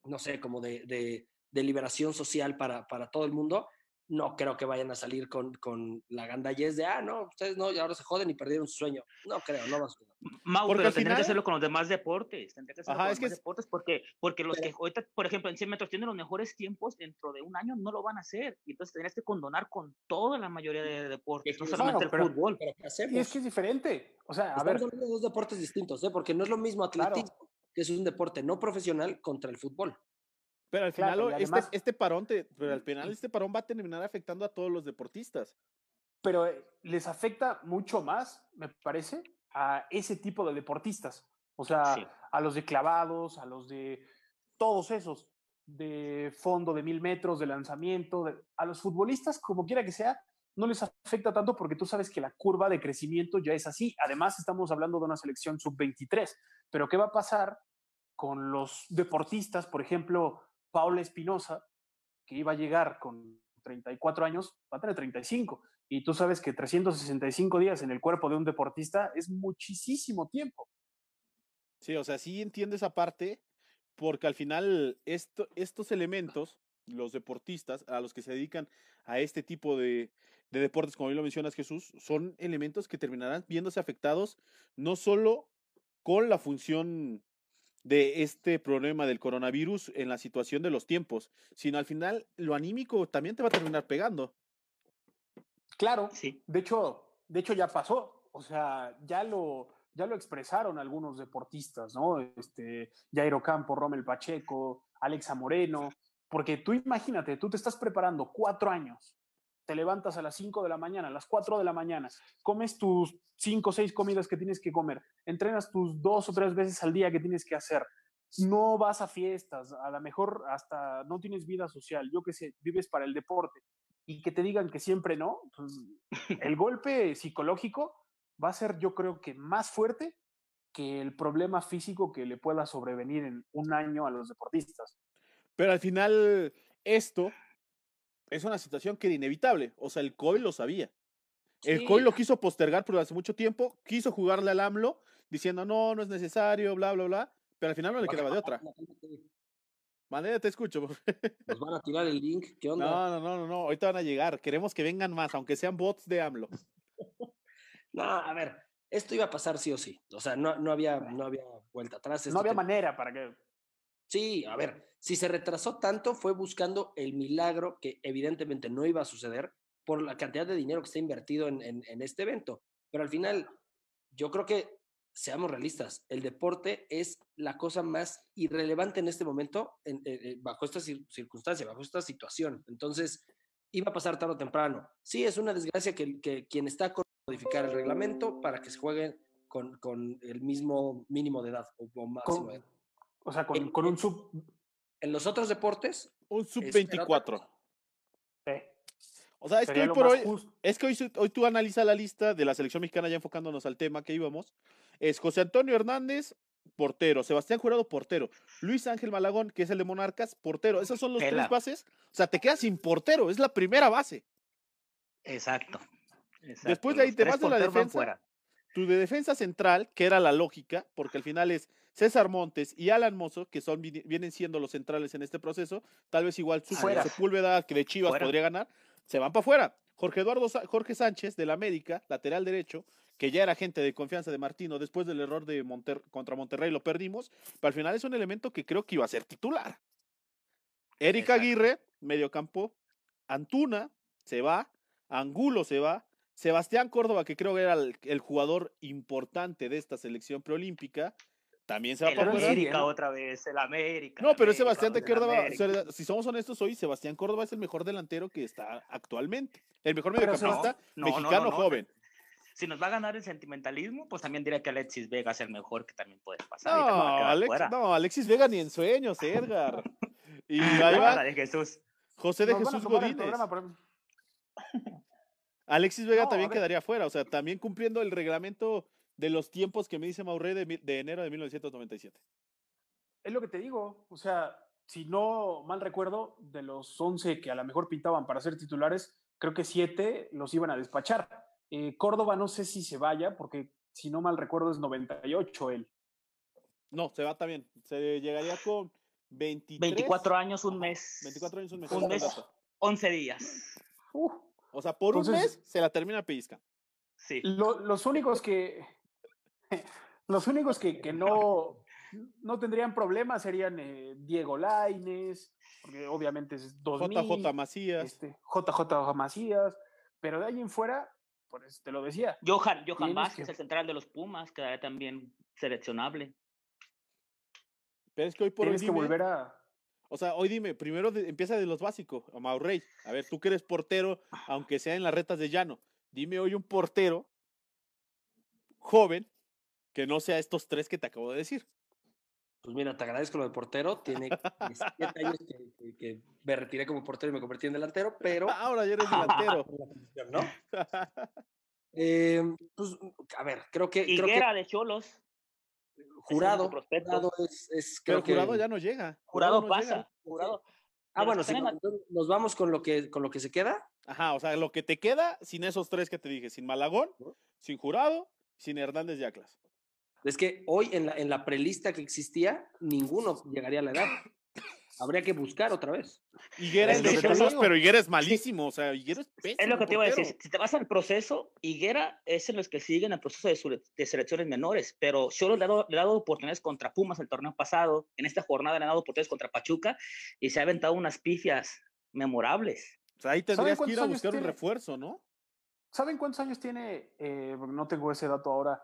no sé, como de, de, de liberación social para, para todo el mundo no creo que vayan a salir con, con la gandallez de, ah, no, ustedes no, y ahora se joden y perdieron su sueño. No creo, no va a suceder. Mau, porque pero tendría que hacerlo con los demás deportes. Tendría que hacerlo con los demás deportes porque, porque los que ahorita, por ejemplo, en 100 metros tienen los mejores tiempos dentro de un año, no lo van a hacer. Y entonces tendrías que condonar con toda la mayoría de deportes, no solamente el fútbol. Pero Y es que es diferente. O sea, a ver. Son dos deportes distintos, ¿eh? porque no es lo mismo atletismo, que es un deporte no profesional, contra el fútbol. Pero al final, este, este, parón pero al final este parón va a terminar afectando a todos los deportistas. Pero eh, les afecta mucho más, me parece, a ese tipo de deportistas. O sea, a los de clavados, a los de todos esos, de fondo de mil metros, de lanzamiento, a los futbolistas, como quiera que sea, no les afecta tanto porque tú sabes que la curva de crecimiento ya es así. Además, estamos hablando de una selección sub-23. Pero ¿qué va a pasar con los deportistas, por ejemplo, Paula Espinosa, que iba a llegar con 34 años, va a tener 35. Y tú sabes que 365 días en el cuerpo de un deportista es muchísimo tiempo. Sí, o sea, sí entiendo esa parte, porque al final esto, estos elementos, los deportistas, a los que se dedican a este tipo de, de deportes, como bien lo mencionas Jesús, son elementos que terminarán viéndose afectados no solo con la función de este problema del coronavirus en la situación de los tiempos, sino al final lo anímico también te va a terminar pegando. Claro, sí. De hecho, de hecho ya pasó, o sea, ya lo, ya lo expresaron algunos deportistas, ¿no? Este, Jairo Campo, Rommel Pacheco, Alexa Moreno, porque tú imagínate, tú te estás preparando cuatro años, te levantas a las cinco de la mañana, a las cuatro de la mañana, comes tus cinco o seis comidas que tienes que comer, entrenas tus dos o tres veces al día que tienes que hacer, no vas a fiestas, a lo mejor hasta no tienes vida social, yo qué sé, vives para el deporte y que te digan que siempre no, pues, el golpe psicológico va a ser yo creo que más fuerte que el problema físico que le pueda sobrevenir en un año a los deportistas. Pero al final esto es una situación que era inevitable, o sea, el COI lo sabía. El COI lo quiso postergar por hace mucho tiempo, quiso jugarle al AMLO diciendo no, no es necesario, bla, bla, bla, pero al final no le quedaba de otra. Manera, te escucho. Nos van a tirar el link, ¿qué onda? No, no, no, no, no, ahorita van a llegar, queremos que vengan más, aunque sean bots de AMLO. no, a ver, esto iba a pasar sí o sí, o sea, no, no, había, no había vuelta atrás. No había manera para que... Sí, a ver, si se retrasó tanto fue buscando el milagro que evidentemente no iba a suceder, por la cantidad de dinero que está invertido en, en, este evento. Pero al final, yo creo que, seamos realistas, el deporte es la cosa más irrelevante en este momento, en, eh, eh, bajo esta circunstancia, bajo esta situación. Entonces, iba a pasar tarde o temprano. Sí, es una desgracia que, que quien está a modificar el reglamento para que se juegue con, con el mismo mínimo de edad o, máximo de edad. O sea, con, con un sub... En los otros deportes... Un sub-24. O sea, es que hoy por hoy, es que hoy, tú analizas la lista de la selección mexicana ya enfocándonos al tema que íbamos. Es José Antonio Hernández, portero. Sebastián Jurado, portero. Luis Ángel Malagón, que es el de Monarcas, portero. Esos son los tres bases. O sea, te quedas sin portero. Es la primera base. Exacto. Después de ahí te vas de la defensa. Tu de defensa central, que era la lógica, porque al final es César Montes y Alan Mozo, que son, vienen siendo los centrales en este proceso. Tal vez igual su Sepúlveda, que de Chivas podría ganar se van para afuera. Jorge Eduardo Jorge Sánchez del América, lateral derecho, que ya era gente de confianza de Martino, después del error de contra Monterrey lo perdimos, pero al final es un elemento que creo que iba a ser titular. Erika Aguirre, mediocampo, Antuna se va, Angulo se va, Sebastián Córdoba, que creo que era el jugador importante de esta selección preolímpica, también se va el América otra vez, el América. No, pero Sebastián Córdoba, si somos honestos hoy, Sebastián Córdoba es el mejor delantero que está actualmente. El mejor mediocampista mexicano joven. Si nos va a ganar el sentimentalismo, pues también diría que Alexis Vega es el mejor que también puede pasar. No, Alexis Vega ni en sueños, Edgar. y ahí va. de Jesús. José de Jesús Godínez. Alexis Vega No, también quedaría fuera, o sea, también cumpliendo el reglamento de los tiempos que me dice Maurré de, enero de 1997. Es lo que te digo, o sea, si no mal recuerdo, de los 11 que a lo mejor pintaban para ser titulares, creo que 7 los iban a despachar. Eh, Córdoba no sé si se vaya, porque si no mal recuerdo es 98 él. No, se va también. Se llegaría con 23. 24 años, un mes. 24 años, un mes. Un Esa mes. es la data. 11 días. O sea, por un mes se la termina pellizcando. Sí. lo- los únicos que los únicos que, que no, no tendrían problemas serían eh, Diego Laines, porque obviamente es 2000, JJ Macías. este, JJ Macías, pero de ahí en fuera, pues te lo decía, Johan, Johan Vázquez, que- el central de los Pumas, quedaría también seleccionable. Pero es que hoy por hoy tienes que volver a... O sea, hoy dime, primero de- empieza de los básicos, a Maurrey. A ver, tú que eres portero, aunque sea en las retas de llano, dime hoy un portero joven que no sea estos tres que te acabo de decir. Pues mira, te agradezco lo de portero. Tiene 17 años que, que- que me retiré como portero y me convertí en delantero, pero Ahora ya eres delantero. ¿no? Eh, pues, a ver, creo que, creo que Higuera de Cholos. Jurado, jurado es, es- Pero creo que- jurado ya no llega. Jurado pasa. llega. Jurado. Ah, bueno, sí, nos vamos con lo que con lo que se queda. Ajá, o sea, lo que te queda sin esos tres que te dije, sin Malagón, ¿No? sin Jurado, sin Hernández de Atlas. Es que hoy en la, en la prelista que existía, ninguno llegaría a la edad. Habría que buscar otra vez. Higuera Es es digo. pero Higuera es malísimo, o sea, Higuera es pésimo. Es lo que te iba a decir. Si te vas al proceso, Higuera es en los que siguen el proceso de, sele- de selecciones menores, pero Cholos le ha, dado, le ha dado oportunidades contra Pumas el torneo pasado. En esta jornada le ha dado oportunidades contra Pachuca y se ha aventado unas pifias memorables. O sea, ahí tendrías que ir a buscar un refuerzo, ¿no? ¿Saben cuántos años tiene, eh, porque no tengo ese dato ahora,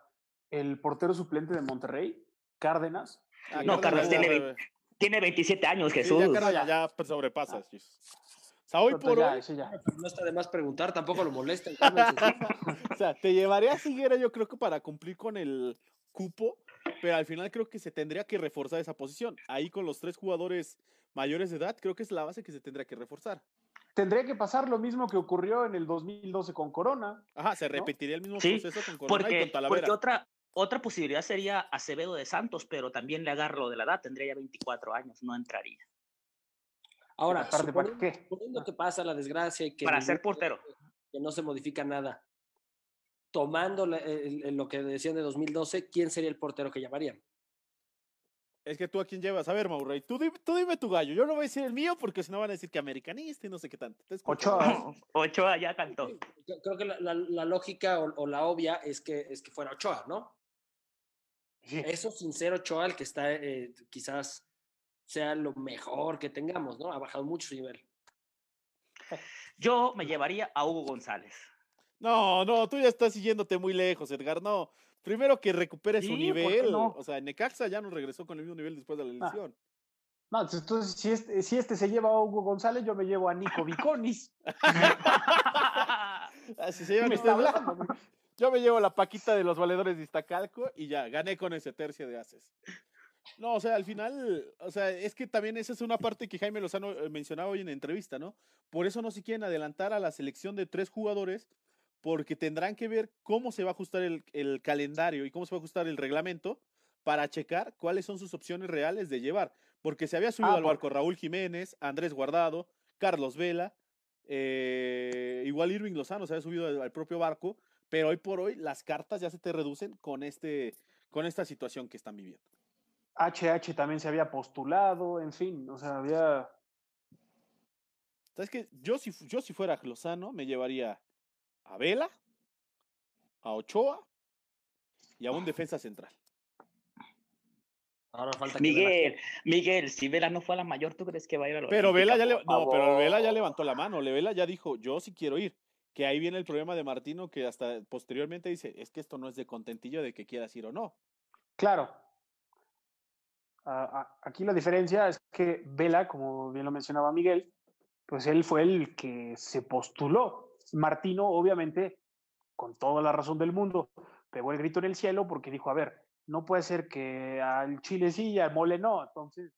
el portero suplente de Monterrey, Cárdenas? Ah, No, ya- tiene ve- Tiene 27 años, sí, Jesús. ya, ya, ya pues, sobrepasas. Chis. O sea, hoy Pero por ya, hoy. No está de más preguntar, tampoco lo molesta. O sea, te llevarías Higuera yo creo que para cumplir con el cupo, pero al final creo que se tendría que reforzar esa posición. Ahí con los tres jugadores mayores de edad, creo que es la base que se tendría que reforzar. Tendría que pasar lo mismo que ocurrió en el 2012 con Corona. Ajá, se repetiría el mismo Sí, proceso con Corona y con Talavera. porque otra, otra posibilidad sería Acevedo de Santos, pero también le agarro de la edad, tendría ya 24 años, no entraría. Ahora, Aparte, ¿para suponiendo, qué? suponiendo que pasa la desgracia y que, Para ser portero. que no se modifica nada, tomando la- el- el- lo que decían de 2012, ¿quién sería el portero que llamarían? Es que tú a quién llevas. A ver, Maurey, tú dime, tú dime tu gallo. Yo no voy a decir el mío porque si no van a decir que americanista y no sé qué tanto. Ochoa. Ochoa ya cantó. Creo que la, la- la lógica o, o la obvia es que, es que fuera Ochoa, ¿no? Sí. Eso sin ser Ochoa, el que está eh, quizás sea lo mejor que tengamos, ¿no? Ha bajado mucho su nivel. Yo me llevaría a Hugo González. No, no, tú ya estás siguiéndote muy lejos, Edgar. No. Primero que recupere su Sí, ¿por qué nivel. no? O sea, Necaxa ya no regresó con el mismo nivel después de la Ah. lesión. No, entonces, si este, si este se lleva a Hugo González, yo me llevo a Nico Viconis. Así se llevan me está ustedes. hablando. Yo me llevo la paquita de los valedores de Iztacalco y ya, gané con ese tercio de haces. No, o sea, al final, o sea, es que también esa es una parte que Jaime Lozano eh, mencionaba hoy en la entrevista, ¿no? Por eso no se quieren adelantar a la selección de tres jugadores, porque tendrán que ver cómo se va a ajustar el, el calendario y cómo se va a ajustar el reglamento para checar cuáles son sus opciones reales de llevar. Porque se había subido Ah, al barco Raúl Jiménez, Andrés Guardado, Carlos Vela, eh, igual Irving Lozano se había subido al, al propio barco, pero hoy por hoy las cartas ya se te reducen con, este, con esta situación que están viviendo. HH también se había postulado, en fin, o sea, había. ¿Sabes qué? Yo si, yo si fuera Lozano me llevaría a Vela, a Ochoa y a un defensa central. Ahora falta que Vela- Miguel, Miguel, si Vela no fue a la mayor, ¿tú crees que va a ir a la Pero Vela ya le- no, pero Vela ya levantó la mano. Le- Vela ya dijo, yo sí quiero ir. Que ahí viene el problema de Martino, que hasta posteriormente dice, es que esto no es de contentillo de que quieras ir o no. Claro. Aquí la diferencia es que Vela, como bien lo mencionaba Miguel, pues él fue el que se postuló. Martino, obviamente, con toda la razón del mundo, pegó el grito en el cielo porque dijo, a ver, no puede ser que al Chile sí y al Mole no. Entonces,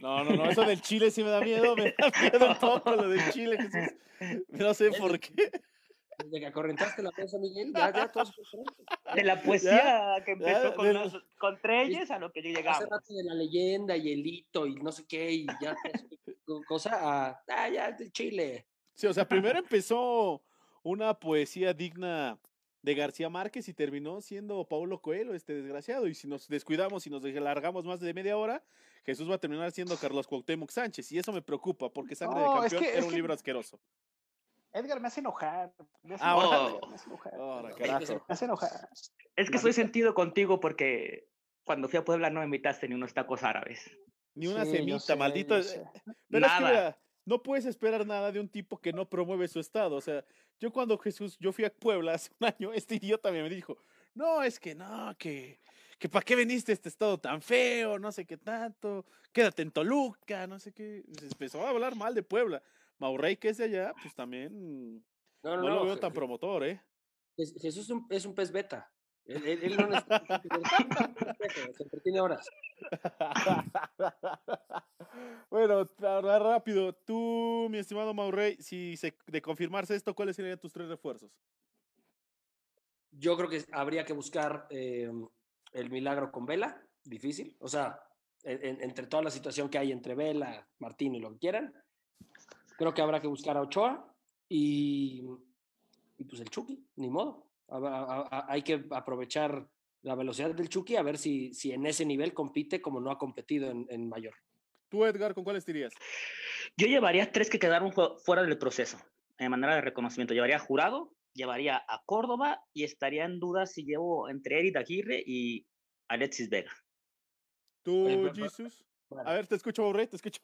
no. No, no, eso del Chile sí me da miedo, me da miedo un poco lo del Chile, Jesús. No sé por qué. Desde que acorrentaste la prensa, Miguel, ya, ya todos De la poesía que empezó ya, con, de- los- con Treyes a lo que Hace llegamos. rato de la leyenda y el hito y no sé qué, y ya co- cosa a, ah, ya, de Chile. Sí, o sea, primero empezó una poesía digna de García Márquez y terminó siendo Paulo Coelho, este desgraciado. Y si nos descuidamos y nos largamos más de media hora, Jesús va a terminar siendo Carlos Cuauhtémoc Sánchez. Y eso me preocupa, porque Sangre No, de es Campeón que- era un que- libro asqueroso. Edgar me hace enojar. Me hace Ah, enojar, me hace enojar. Me hace enojar. Es que soy sentido contigo porque cuando fui a Puebla no me invitaste ni unos tacos árabes. Ni una Sí, semita, sé, maldito. sé. Pero es que Nada. mira, no puedes esperar nada de un tipo que no promueve su estado. O sea, yo cuando Jesús, yo fui a Puebla hace un año, este idiota me dijo, no, es que no, que, que para qué veniste a este estado tan feo, no sé qué tanto, quédate en Toluca, no sé qué. Se empezó a hablar mal de Puebla. Maurrey, que es de allá, pues también No, no, no, lo veo tan promotor, ¿eh? Je- Jesús es un, es un pez beta. Él, él- él no necesita se entretiene horas. bueno, rápido, tú, mi estimado Maurrey, si se, de confirmarse esto, ¿cuáles serían tus tres refuerzos? Yo creo que habría que buscar eh, el milagro con Vela, difícil. O sea, en- en- entre toda la situación que hay entre Vela, Martín y lo que quieran, creo que habrá que buscar a Ochoa y, y pues el Chucky, ni modo. A- a- a- hay que aprovechar la velocidad del Chucky a ver si, si en ese nivel compite como no ha competido en, en mayor. Tú, Edgar, ¿con cuáles dirías? Yo llevaría tres que quedaron fu- fuera del proceso, de manera de reconocimiento. Llevaría a Jurado, llevaría a Córdoba y estaría en duda si llevo entre Eric Aguirre y Alexis Vega. Tú, Oye, Jesus. Bueno, A ver, te escucho, Maurrey, te escucho.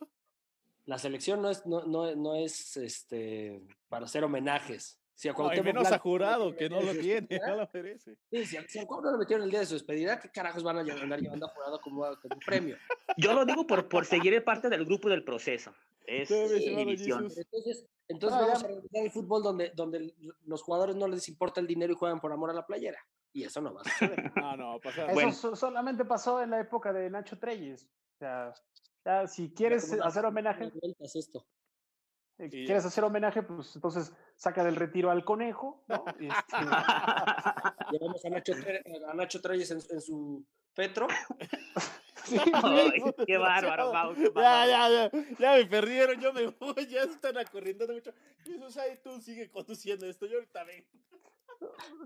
la selección no es, no, no, no es este, para hacer homenajes. Si a No, menos a Blanco jurado, le que no lo tiene, no lo merece. Sí, si, a- si al Cuauhtémoc lo metieron el día de su despedida, ¿qué carajos van a andar llevando a jurado como, como un premio? Yo lo digo por, por seguir parte del grupo del proceso. Es Sí, mi. Jesus. Entonces, entonces No, vamos ya- a regresar al fútbol donde, donde los jugadores no les importa el dinero y juegan por amor a la playera. Y eso no va a suceder. No, no, pasa. Eso Bueno. so- solamente pasó en la época de Nacho Treyes. O sea, ya, si quieres hacer homenaje, vueltas esto. Eh, Y- quieres hacer homenaje, pues entonces saca del retiro al conejo, ¿no? Y este, Llevamos a Nacho, a Nacho Treyes en, en su Petro. sí, Ay, qué bárbaro, Mau, qué Ya, bárbaro. ya, ya, ya me perdieron, yo me voy, ya están acorriendo mucho. Jesús, ahí tú sigue conduciendo esto, yo ahorita vengo.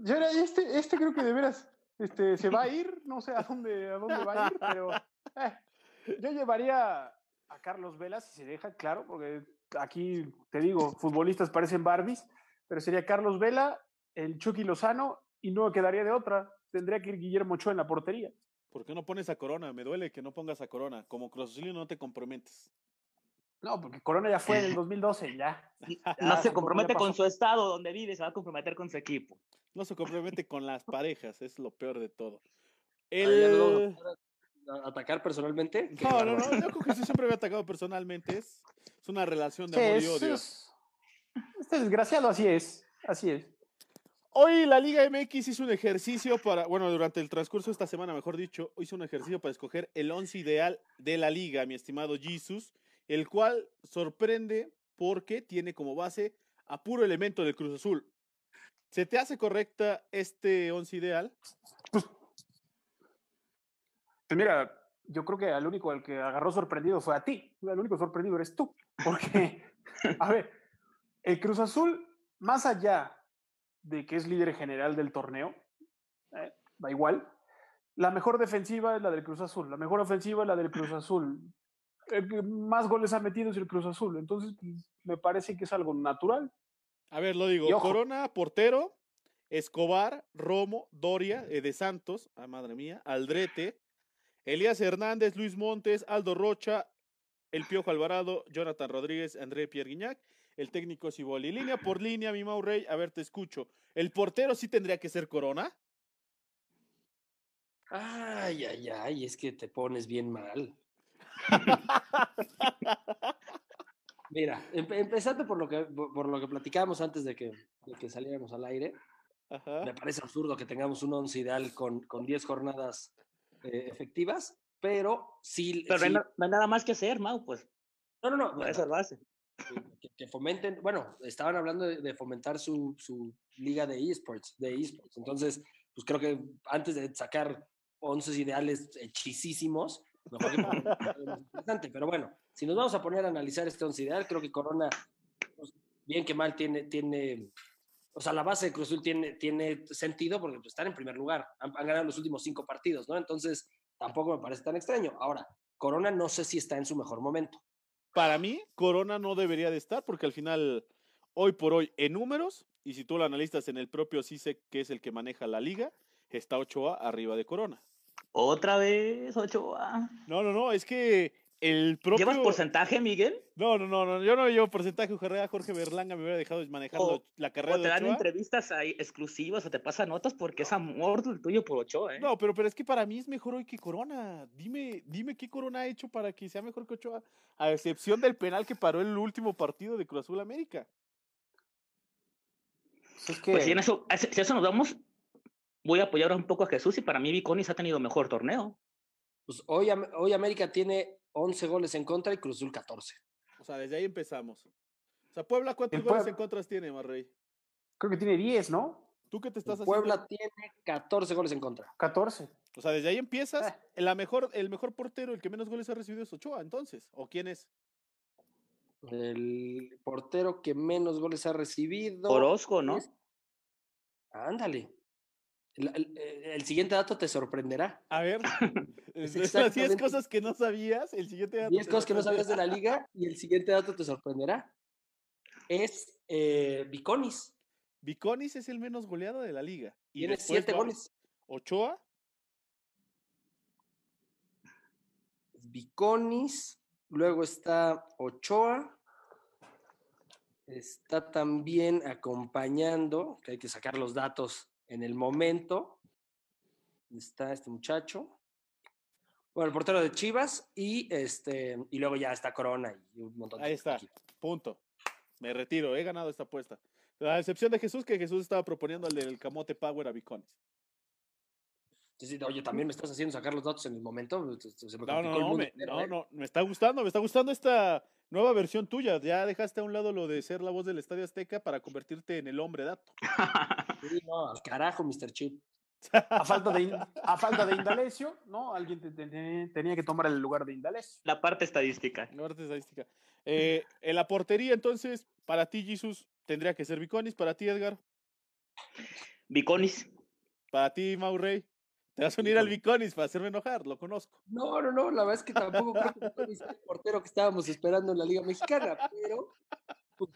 Yo era, este, este creo que de veras este, se va a ir, no sé a dónde, a dónde va a ir, pero eh, yo llevaría a Carlos Vela si se deja, claro, porque aquí te digo, futbolistas parecen Barbies, pero sería Carlos Vela, el Chucky Lozano y no quedaría de otra. Tendría que ir Guillermo Ochoa en la portería. ¿Por qué no pones a Corona? Me duele que no pongas a Corona. Como Cruz Azul no te comprometes. No, porque Corona ya fue en el 2012, ya. No Ah, se compromete con su estado donde vive, se va a comprometer con su equipo. No se compromete con las parejas, es lo peor de todo. Ahí ya nos vamos a El... atacar personalmente. No, no, no, yo con Jesús siempre me ha atacado personalmente. Es, es una relación de Sí, amor y odio. es- este desgraciado así es, así es. Hoy la Liga MX hizo un ejercicio para, bueno, durante el transcurso de esta semana, mejor dicho, hizo un ejercicio para escoger el once ideal de la liga, mi estimado Jesus, el cual sorprende porque tiene como base a puro elemento del Cruz Azul. ¿Se te hace correcta este once ideal? Pues mira, yo creo que al único al que agarró sorprendido fue a ti. El único sorprendido eres tú. Porque, a ver, el Cruz Azul, más allá de que es líder general del torneo, eh, da igual, la mejor defensiva es la del Cruz Azul, la mejor ofensiva es la del Cruz Azul. El que más goles ha metido es el Cruz Azul. Entonces, pues, me parece que es algo natural. A ver, lo digo. Corona, portero, Escobar, Romo, Doria, eh, de Santos, ah, madre mía, Aldrete, Elías Hernández, Luis Montes, Aldo Rocha, El Piojo Alvarado, Jonathan Rodríguez, André Pierre Guignac, el técnico Ciboli. Línea por línea, mi Mau Rey, a ver, te escucho. ¿El portero sí tendría que ser Corona? Ay, ay, ay, es que te pones bien mal. Mira, empe- empezando por lo que por por lo que platicábamos antes de que, de que saliéramos al aire, Ajá. me parece absurdo que tengamos un once ideal con, con 10 jornadas eh, efectivas pero sí. Pero sí- no, hay, no hay nada más que hacer, Mau, pues. no, no, no. Por eso lo hace. que, que fomenten, bueno, estaban hablando de, de fomentar su, su liga de esports, de esports. Entonces, pues creo que antes de sacar 11 ideales hechisísimos, mejor que. Pero bueno, si nos vamos a poner a analizar este 11 ideal, creo que Corona, pues, bien que mal, tiene, tiene, o sea, la base de Cruz Azul tiene, tiene sentido porque pues, están en primer lugar, han, han ganado los últimos cinco partidos, ¿no? Entonces, tampoco me parece tan extraño. Ahora, Corona no sé si está en su mejor momento. Para mí, Corona no debería de estar porque al final, hoy por hoy, en números, y si tú lo analizas en el propio CISEC, que es el que maneja la liga, está Ochoa arriba de Corona. Otra vez, Ochoa. No, no, no, es que el propio... ¿Llevas porcentaje, Miguel? No, no, no, no, yo no llevo porcentaje. Ojalá Jorge Berlanga me hubiera dejado manejar O- la carrera ¿O te de dan Ochoa. entrevistas ahí exclusivas o te pasan notas porque es amor el tuyo por Ochoa, ¿eh? No, pero, pero es que para mí es mejor hoy que Corona. Dime, dime qué Corona ha hecho para que sea mejor que Ochoa, a excepción del penal que paró el último partido de Cruz Azul América. Pues es que Pues si en eso, si a eso nos vamos, voy a apoyar un poco a Jesús y para mí Viconis ha tenido mejor torneo. Pues hoy, hoy América tiene 11 goles en contra y Cruz Azul 14. O sea, desde ahí empezamos. O sea, Puebla, ¿cuántos El goles Puebla- en contras tiene, Marrey? creo que tiene 10, ¿no? ¿Tú qué te estás haciendo? Puebla tiene 14 goles en contra. 14. O sea, desde ahí empiezas. Ah. La mejor, el mejor portero, el que menos goles ha recibido es Ochoa, entonces. ¿O quién es? El portero que menos goles ha recibido. Orozco, ¿no? es- Ándale. El, el- siguiente dato te sorprenderá. A ver. Es es las 10 exactamente- cosas que no sabías. El siguiente dato 10 te cosas que no sabías de la liga y el siguiente dato te sorprenderá. Es eh, Viconis. Viconis es el menos goleado de la liga. Y Tiene después 7 va goles. Ochoa, Viconis. Luego está Ochoa. Está también acompañando, que hay que sacar los datos en el momento. Está este muchacho. Bueno, el portero de Chivas y este y luego ya está Corona y un montón de Ahí está. equipos. punto. Me retiro, he ganado esta apuesta. A excepción de Jesús, que Jesús estaba proponiendo al del Camote Power a sí, oye, también me estás haciendo sacar los datos en el momento. se- se me No, no, el me, no, ¿eh? no, me está gustando, me está gustando esta nueva versión tuya. Ya dejaste a un lado lo de ser la voz del Estadio Azteca para convertirte en el hombre dato. Sí, no, al carajo, Mr. Chip. A falta de, a falta de Indalecio, ¿no? Alguien te- te- te- tenía que tomar el lugar de Indalecio. La parte estadística. La parte estadística. Eh, en la portería, entonces, para ti, Jesus, tendría que ser Viconis. Para ti, Edgar. Viconis. Para ti, Maurrey. Te vas a unir al Viconis para hacerme enojar, lo conozco. No, no, no, la verdad es que tampoco creo que Viconis sea el portero que estábamos esperando en la Liga Mexicana, pero pues,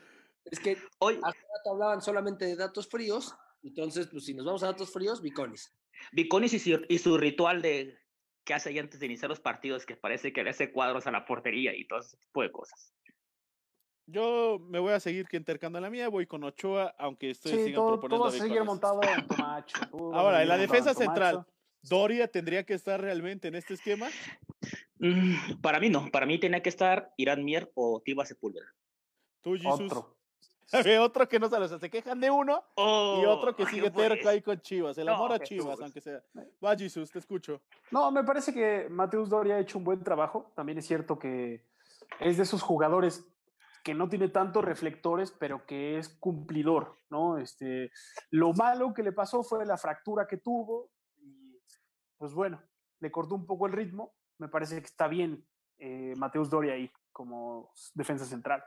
es que Hoy, hace rato hablaban solamente de datos fríos, entonces, pues si nos vamos a datos fríos, Viconis. Viconis y su, y su ritual de que hace ahí antes de iniciar los partidos, que parece que le hace cuadros a la portería y todo ese tipo de cosas. Yo me voy a seguir que intercando la mía, voy con Ochoa, aunque estoy Sí, sigan todo, proponiendo todo a va a seguir montado en a Ahora, en la defensa en central. ¿Doria tendría que estar realmente en este esquema? Mm, para mí no, para mí tenía que estar Irán Mier o Tiba Sepúlveda. Tú, Jesus. Otro. Ve otro que no se, o sea, se quejan de uno y otro que ay, sigue terco ahí con Chivas. El No, amor a Jesús. Chivas, aunque sea. Va, Jesus, te escucho. No, me parece que Mateus Doria ha hecho un buen trabajo. También es cierto que es de esos jugadores que no tiene tantos reflectores, pero que es cumplidor, ¿no? Este, lo malo que le pasó fue la fractura que tuvo pues bueno, le cortó un poco el ritmo. Me parece que está bien eh, Mateus Doria ahí como defensa central.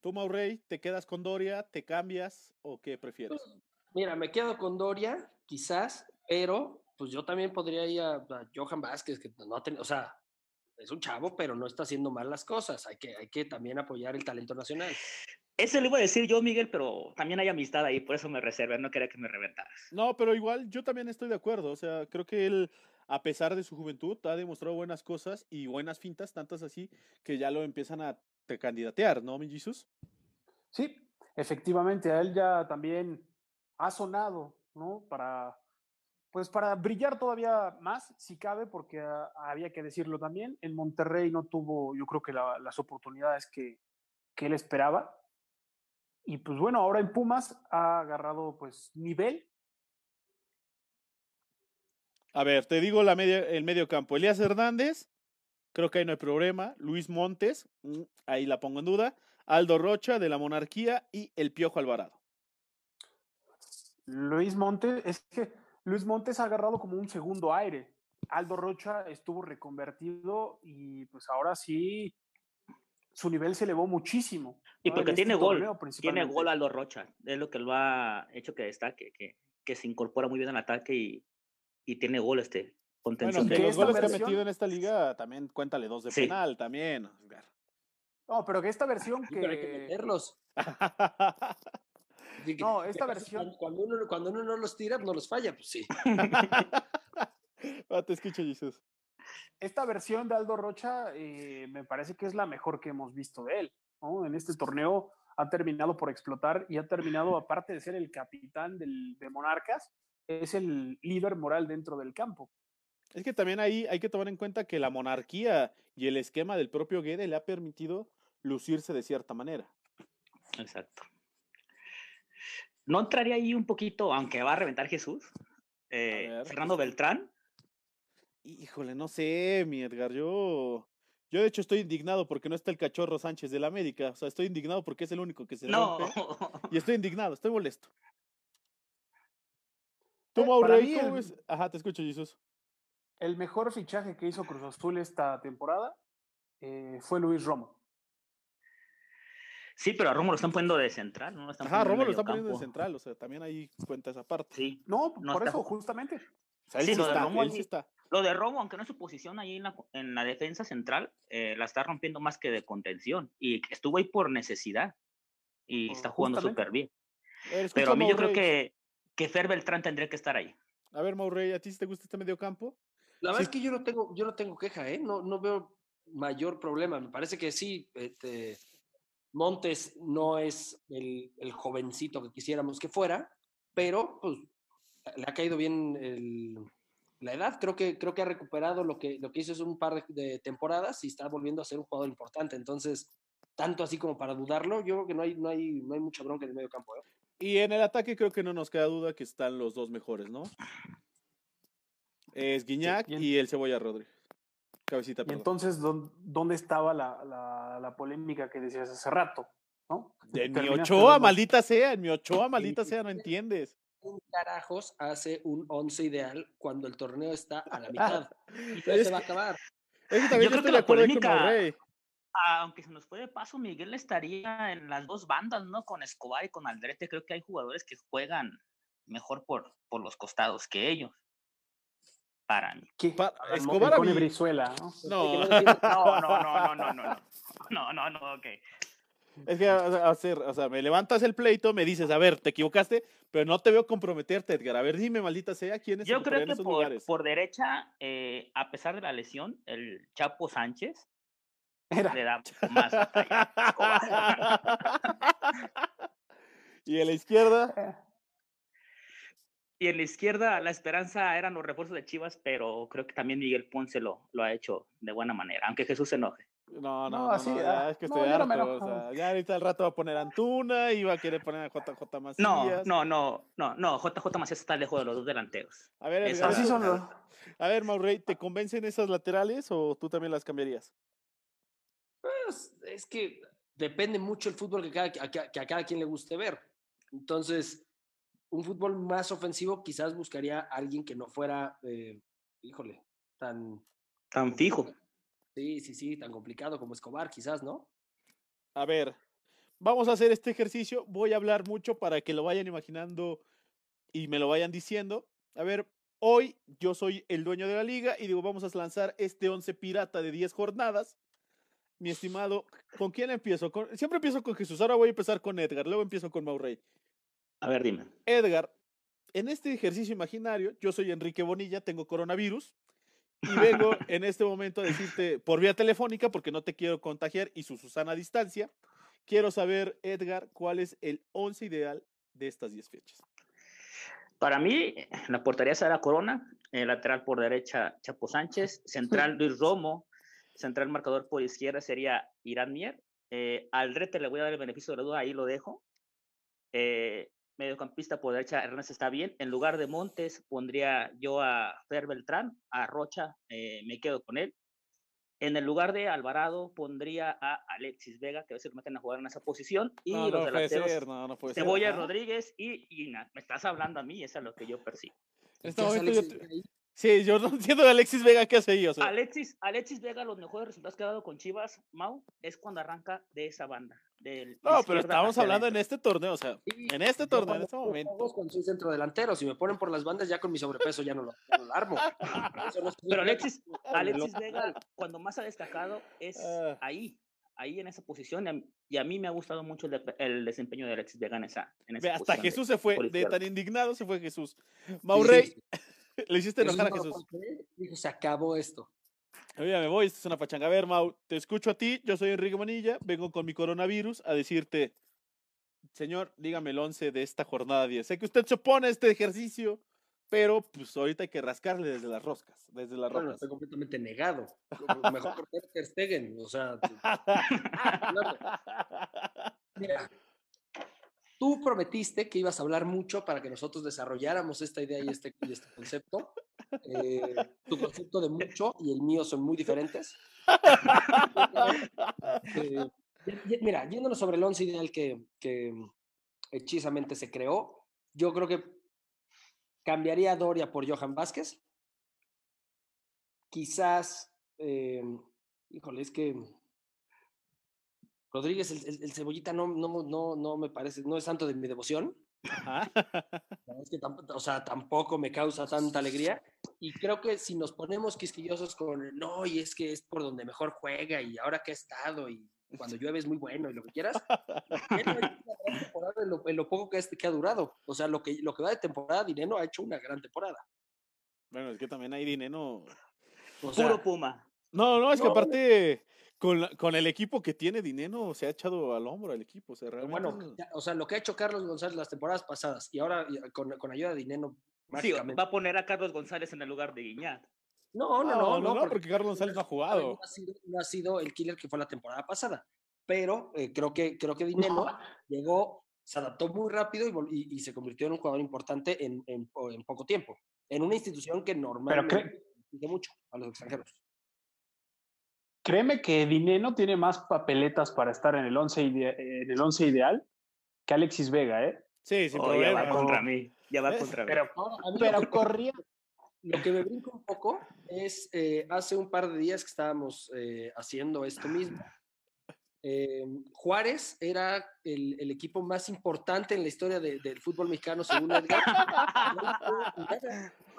Tú, Maurrey, ¿te quedas con Doria? ¿Te cambias o qué prefieres? Mira, me quedo con Doria, quizás, pero pues yo también podría ir a, a Johan Vázquez, que no ha tenido, o sea, es un chavo, pero no está haciendo mal las cosas. Hay que, hay que también apoyar el talento nacional. Eso le iba a decir yo, Miguel, pero también hay amistad ahí, por eso me reservé, no quería que me reventaras. No, pero igual yo también estoy de acuerdo. O sea, creo que él, a pesar de su juventud, ha demostrado buenas cosas y buenas fintas, tantas así que ya lo empiezan a te candidatear, ¿no, mi Jesus? Sí, efectivamente, a él ya también ha sonado, ¿no? Para, pues para brillar todavía más, si cabe, porque ah, había que decirlo también, en Monterrey no tuvo, yo creo que la- las oportunidades que, que él esperaba. Y pues bueno, ahora en Pumas ha agarrado pues nivel. A ver, te digo la media, el medio campo. Elías Hernández, Creo que ahí no hay problema. Luis Montes, mm, ahí la pongo en duda. Aldo Rocha de la Monarquía y el Piojo Alvarado. Luis Montes, es que Luis Montes ha agarrado como un segundo aire. Aldo Rocha estuvo reconvertido y pues ahora sí su nivel se elevó muchísimo. Y ¿no? porque En tiene este gol, tiene gol Aldo Rocha. Es lo que lo ha hecho que destaque, que, que se incorpora muy bien al ataque y, y tiene gol este Bueno, contención. que que los goles que ha metido en esta liga también cuéntale dos de Sí. penal también. No, pero que esta versión Sí, pero hay que que... meterlos. Que- No, esta que versión- Cuando uno, cuando uno no los tira, no los falla, pues sí. Ah, te escucho, Jesús. Esta versión de Aldo Rocha eh, me parece que es la mejor que hemos visto de él. ¿no? En este torneo ha terminado por explotar y ha terminado, aparte de ser el capitán del, de Monarcas, es el líder moral dentro del campo. Es que también ahí hay que tomar en cuenta que la monarquía y el esquema del propio Guede le ha permitido lucirse de cierta manera. Exacto. ¿No entraría ahí un poquito, aunque va a reventar Jesús? eh. Fernando Beltrán. Híjole, no sé, mi Edgar, yo... Yo de hecho estoy indignado porque no está el cachorro Sánchez del América. O sea, estoy indignado porque es el único que se No, rompe. Y estoy indignado, estoy molesto. ¿Tú, Eh, cómo el-? Ajá, te escucho, Jesús. El mejor fichaje que hizo Cruz Azul esta temporada eh, fue Luis Romo. sí, pero a Romo lo están poniendo de central, ¿no? Lo están Ajá, Romo lo medio está poniendo de central, o sea, también ahí cuenta esa parte. Sí. No, No por está eso, ju- justamente. O sea, él Sí, está, Romo él sí está. Lo de Romo, aunque no es su posición ahí en la, en la defensa central, eh, la está rompiendo más que de contención. Y estuvo ahí por necesidad. Y está jugando súper bien. Escucha, Pero a mí yo creo que, que Fer Beltrán tendría que estar ahí. A ver, Maurey, ¿a ti sí te gusta este medio campo? La verdad Sí. es que yo no tengo, yo no tengo queja, ¿eh? No, no veo mayor problema. Me parece que sí, este, Montes no es el, el jovencito que quisiéramos que fuera, pero pues le ha caído bien el- la edad. Creo que, creo que ha recuperado lo que, lo que hizo es un par de, temporadas y está volviendo a ser un jugador importante. Entonces, tanto así como para dudarlo, yo creo que no hay, no hay, no hay mucha bronca en el medio campo. ¿eh? Y en el ataque creo que no nos queda duda que están los dos mejores, ¿no? Es Guiñac y el Cebolla Rodríguez. Cabecita, Y perdón. entonces, ¿dón- ¿dónde estaba la, la- la polémica que decías hace rato? ¿no? En mi Ochoa, maldita sea, en mi Ochoa, maldita sea, no entiendes. ¿Quién carajos hace un once ideal cuando el torneo está a la mitad? Y todo Es se va a acabar. Es que también Yo yo, creo estoy que de la polémica-. Aunque se nos fue de paso, Miguel estaría en las dos bandas, ¿no? Con Escobar y con Aldrete. Creo que hay jugadores que juegan mejor por, por los costados que ellos. Para mí. ¿Qué? Pa- Escobar mí- Brizuela, ¿no? No, No, no, no, no, no, no, no. No, no, no, ok. Es que o sea, hacer, o sea, me levantas el pleito, me dices, a ver, te equivocaste, pero no te veo comprometerte, Edgar. A ver, dime, maldita sea, quién es Yo creo en que por, lugares. por derecha, eh, a pesar de la lesión, el Chapo Sánchez Era, le da más y a la izquierda, Y en la izquierda, la esperanza eran los refuerzos de Chivas, pero creo que también Miguel Ponce lo, lo ha hecho de buena manera, aunque Jesús se enoje. No, no, No, así, no, ya ah, es que estoy no me harto, o enojo. sea, ya ahorita al rato va a poner Antuna y va a querer poner a JJ Macías. No, no, no, no, no, JJ Macías está lejos de los dos delanteros. A ver, Edgar, así no. son los... a ver, Maurey, ¿te convencen esas laterales o tú también las cambiarías? Pues, es que depende mucho el fútbol que, cada, que, a- que a cada quien le guste ver. Entonces, un fútbol más ofensivo quizás buscaría a alguien que no fuera, eh, híjole, tan... Tan fijo. Sí, sí, sí, tan complicado como Escobar, quizás, ¿no? A ver, vamos a hacer este ejercicio. Voy a hablar mucho para que lo vayan imaginando y me lo vayan diciendo. A ver, hoy yo soy el dueño de la liga y digo, vamos a lanzar este 11 pirata de 10 jornadas. Mi estimado, ¿con quién empiezo? Con- siempre empiezo con Jesús, ahora voy a empezar con Edgar, luego empiezo con Maurey. A ver, dime. Edgar, en este ejercicio imaginario, yo soy Enrique Bonilla, tengo coronavirus y vengo en este momento a decirte por vía telefónica, porque no te quiero contagiar y su Susana a distancia, quiero saber, Edgar, cuál es el 11 ideal de estas 10 fechas. Para mí, la portería será Corona, el lateral por derecha Chapo Sánchez, central Luis Romo, central marcador por izquierda sería Irán Mier. Eh, al Rete le voy a dar el beneficio de la duda, ahí lo dejo. Eh, mediocampista por derecha, Hernández está bien. En lugar de Montes, pondría yo a Fer Beltrán, a Rocha, eh, me quedo con él. En el lugar de Alvarado pondría a Alexis Vega, que a veces lo meten a jugar en esa posición. Y No, los no puede delanteros, ser, no, no puede ser. Cebolla Ajá. Rodríguez y Gina. Me estás hablando a mí, eso es lo que yo percibo. Este. Sí, yo no entiendo de Alexis Vega qué hace ahí, o sea. Alexis, Alexis Vega, los mejores resultados que ha dado con Chivas, Mau, es cuando arranca de esa banda. Del No, pero hacia hablando en este torneo, o sea, Sí, en este torneo, en este momento. juegos Cuando soy centro delantero, si me ponen por las bandas, ya con mi sobrepeso ya no lo, ya no lo armo. No Pero Alexis, Alexis Vega, cuando más ha destacado es Ah. ahí, ahí en esa posición. y a- mí me ha gustado mucho el, de- el desempeño de Alexis Vega en esa, en esa Ve, hasta posición de- Jesús se fue, de tan indignado se fue Jesús. Maurey, sí, sí. le hiciste Jesús enojar a Jesús. Dijo, se acabó esto. Ya me voy, esto es una pachanga. A ver, Mau, te escucho a ti, yo soy Enrique Manilla, vengo con mi coronavirus a decirte, señor, dígame el 11 de esta jornada 10. Sé que usted se opone a este ejercicio, pero pues ahorita hay que rascarle desde las roscas, desde las Bueno, estoy completamente negado. Mejor por Ter Stegen. O sea. Mira, tú prometiste que ibas a hablar mucho para que nosotros desarrolláramos esta idea y este, y este concepto. Eh, tu concepto de mucho y el mío son muy diferentes. Eh, mira, yéndonos sobre el once ideal que, que hechizamente se creó, yo creo que cambiaría a Doria por Johan Vázquez. Quizás, eh, híjole, es que Rodríguez, el, el- el cebollita no, no, no, no me parece, no es santo de mi devoción. Ajá. Es que o sea, tampoco me causa tanta alegría. Y creo que si nos ponemos quisquillosos con, no, y es que es por donde mejor juega y ahora que ha estado y cuando llueve es muy bueno y lo que quieras, Dineno en lo, en lo poco que, es- que ha durado. O sea, lo que, lo que va de temporada, Dineno ha hecho una gran temporada. Bueno, es que también hay dinero. O sea, Puro Puma. No, no, es que No. aparte, con, la- con el equipo que tiene dinero, se ha echado al hombro al equipo. O sea, realmente. bueno, o sea, lo que ha hecho Carlos González las temporadas pasadas y ahora con, con ayuda de Dineno, Sí, va a poner a Carlos González en el lugar de Guiñat. No, no, No, no, no, no, porque Carlos González no ha jugado. No ha sido, no ha sido el killer que fue la temporada pasada. Pero eh, creo que creo que Dineno llegó, se adaptó muy rápido y, y- y se convirtió en un jugador importante en, en en poco tiempo. En una institución que normalmente exige mucho a los extranjeros. Créeme que Dineno tiene más papeletas para estar en el 11 ide- en el once ideal que Alexis Vega, ¿eh? Sí, sin Oh, ya va contra mí. Ya va ¿Ves? contra mí. Pero, pero que- corría. Lo que me brinca un poco es eh, hace un par de días que estábamos eh, haciendo esto mismo. Eh, Juárez era el, el equipo más importante en la historia de- del fútbol mexicano, según Edgar. No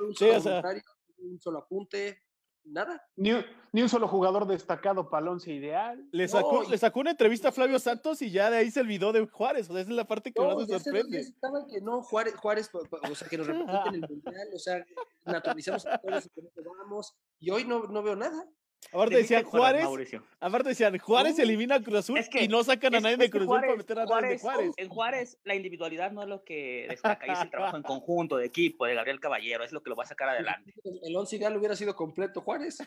no un Sí, solo o sea. comentario, un solo apunte, nada. Ni, un- ni un solo jugador destacado para el 11 ideal. Le sacó, No, le sacó una entrevista a Flavio Santos y ya de ahí se olvidó de Juárez. O sea, esa es la parte que No, más dos sorprende. estaba que no, Juárez, Juárez, o sea, que nos representen en el mundial, o sea, naturalicemos a todos y que no vamos. Y hoy no, no veo nada. Aparte ¿De qué decían Juárez, Mauricio? aparte decían Juárez No. elimina a Cruz Azul Es que- y no sacan a nadie de Cruz Azul para Juárez- meter a nadie de Juárez. En Juárez, la individualidad no es lo que destaca, y es el trabajo en conjunto, de equipo, de Gabriel Caballero, es lo que lo va a sacar adelante. El once ideal hubiera sido completo Juárez.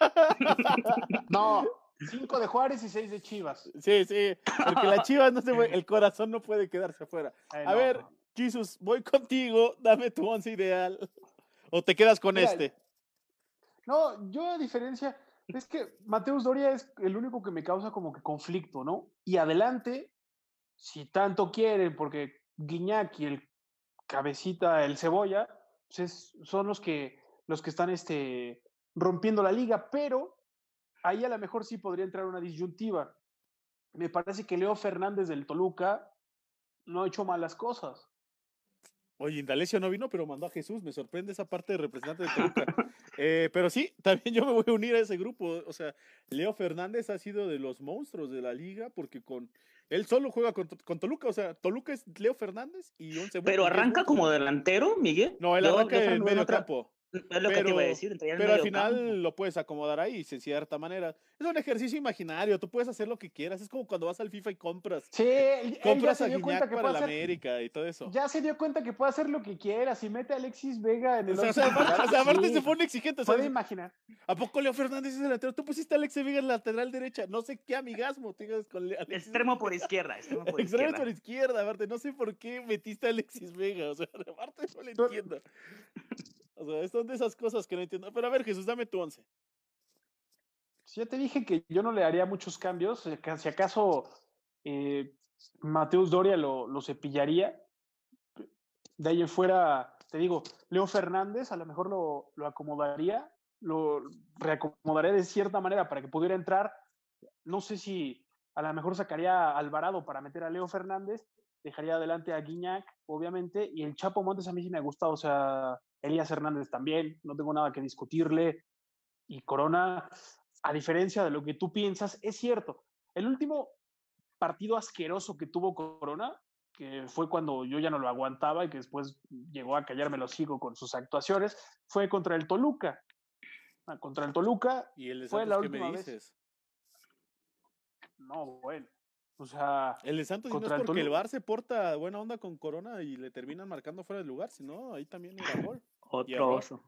No, cinco de Juárez y seis de Chivas. Sí, sí, porque la Chivas no se puede, el corazón no puede quedarse afuera. Eh, A no, ver, no. Jesus, voy contigo, dame tu once ideal. O te quedas con Mira, este. No, yo a diferencia, es que Mateus Doria es el único que me causa como que conflicto, ¿no? Y adelante, si tanto quieren, porque Guiñac y el cabecita, el cebolla, pues es- son los que, los que están este, rompiendo la liga, pero ahí a lo mejor sí podría entrar una disyuntiva. Me parece que Leo Fernández del Toluca no ha hecho malas cosas. Oye, Indalecio no vino, pero mandó a Jesús. Me sorprende esa parte de representante de Toluca. Eh, pero sí, también yo me voy a unir a ese grupo. O sea, Leo Fernández ha sido de los monstruos de la liga porque con él solo juega con, con Toluca. O sea, Toluca es Leo Fernández y 11 Pero arranca como delantero, Miguel. No, él Yo- arranca en medio campo. Es lo que te iba a decir, pero al final campo. lo puedes acomodar ahí, de cierta manera. Es un ejercicio imaginario, tú puedes hacer lo que quieras. Es como cuando vas al FIFA y compras. Sí, Compras a Guiñac para la hacer, América y todo eso. ya se dio cuenta que puede hacer lo que quiera. Si mete a Alexis Vega en el O sea, o sea, aparte, o sea, aparte sí, se pone exigente. o sea, puede imaginar. ¿A poco Leo Fernández es delantero? Tú pusiste a Alex Vega en lateral derecha. No sé qué amigazmo tengas con Le- Alexis Extremo por izquierda, extremo por Extremo izquierda. por izquierda, aparte. No sé por qué metiste a Alexis Vega. O sea, aparte no le Tú- entiendo. O sea, son de esas cosas que no entiendo. Pero a ver, Jesús, dame tu once. ya te dije que yo no le haría muchos cambios. Si acaso eh, Mateus Doria lo, lo cepillaría. De ahí en fuera, te digo, Leo Fernández a lo mejor lo, lo acomodaría, lo reacomodaría de cierta manera para que pudiera entrar. No sé si a lo mejor sacaría a Alvarado para meter a Leo Fernández, dejaría adelante a Guiñac, obviamente, y el Chapo Montes a mí sí me ha gustado, o sea, Elías Hernández también, no tengo nada que discutirle. Y Corona, a diferencia de lo que tú piensas, es cierto. El último partido asqueroso que tuvo Corona, que fue cuando yo ya no lo aguantaba y que después llegó a callarme los hocico con sus actuaciones, fue contra el Toluca. Ah, Contra el Toluca, ¿Y el de Fue la me vez. dices? no, bueno. O sea, El de Santos y no es el porque el. Bar se porta buena onda con Corona y le terminan marcando fuera del lugar, sino ahí también era gol. Otro oso.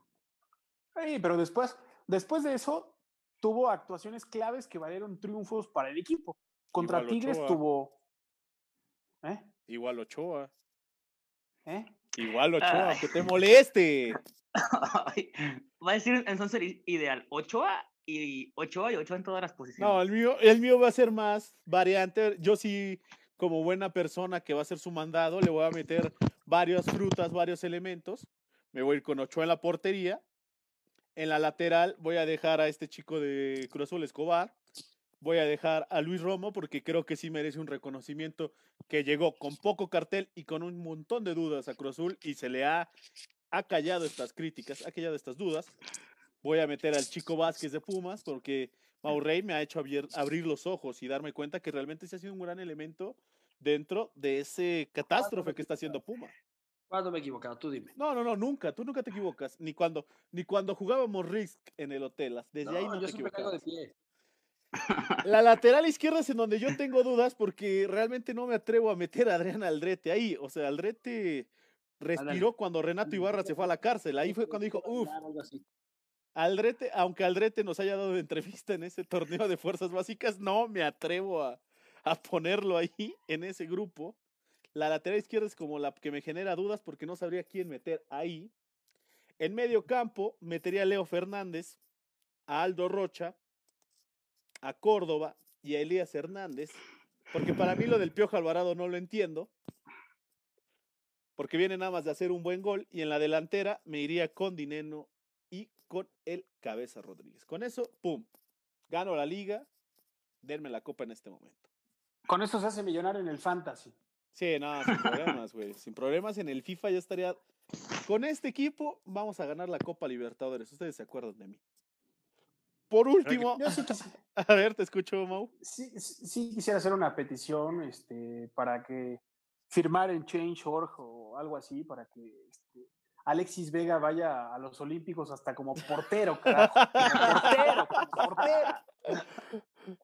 sí, pero después, después de eso, tuvo actuaciones claves que valieron triunfos para el equipo. Contra Igual Tigres Ochoa. tuvo. ¿Eh? Igual Ochoa. ¿Eh? Igual Ochoa, Ay. que te moleste. Ay, Va a decir entonces ideal. Ochoa y Ochoa y Ochoa en todas las No, posiciones. el mío, el mío va a ser más variante. Yo sí, como buena persona que va a hacer su mandado, le voy a meter varias frutas, varios elementos. Me voy a ir con Ochoa en la portería. En la lateral voy a dejar a este chico de Cruz Azul Escobar. Voy a dejar a Luis Romo porque creo que sí merece un reconocimiento que llegó con poco cartel y con un montón de dudas a Cruz Azul y se le ha, ha callado estas críticas, ha callado estas dudas. Voy a meter al chico Vázquez de Pumas porque Maurrey me ha hecho abrir los ojos y darme cuenta que realmente se ha sido un gran elemento dentro de ese catástrofe que está haciendo Puma. ¿Cuándo me he equivocado? Tú dime. No, no, no, nunca, tú nunca te equivocas, ni cuando, ni cuando jugábamos Risk en el hotel, desde ahí no yo te siempre caigo de pie. La lateral izquierda es en donde yo tengo dudas porque realmente no me atrevo a meter a Adrián Aldrete ahí, o sea, Aldrete respiró cuando Renato Ibarra se fue a la cárcel, ahí fue cuando dijo, uff. Aldrete, aunque Aldrete nos haya dado entrevista en ese torneo de fuerzas básicas, no me atrevo a, a ponerlo ahí en ese grupo. La lateral izquierda es como la que me genera dudas porque no sabría quién meter ahí. En medio campo metería a Leo Fernández, a Aldo Rocha, a Córdoba y a Elías Hernández, porque para mí lo del Piojo Alvarado no lo entiendo, porque viene nada más de hacer un buen gol y en la delantera me iría con Dineno y con el Cabeza Rodríguez. Con eso, ¡pum! Gano la liga, denme la copa en este momento. Con eso se hace millonario en el fantasy. Sí, no, sin problemas, güey. Sin problemas en el FIFA ya estaría. Con este equipo vamos a ganar la Copa Libertadores. Ustedes se acuerdan de mí. Por último, Yo sí, quisi- a ver, te escucho, Mau. sí- sí- sí quisiera hacer una petición este, para que firmar en Change.org o algo así, para que este, Alexis Vega vaya a los Olímpicos hasta como portero, carajo. Como portero, como portera.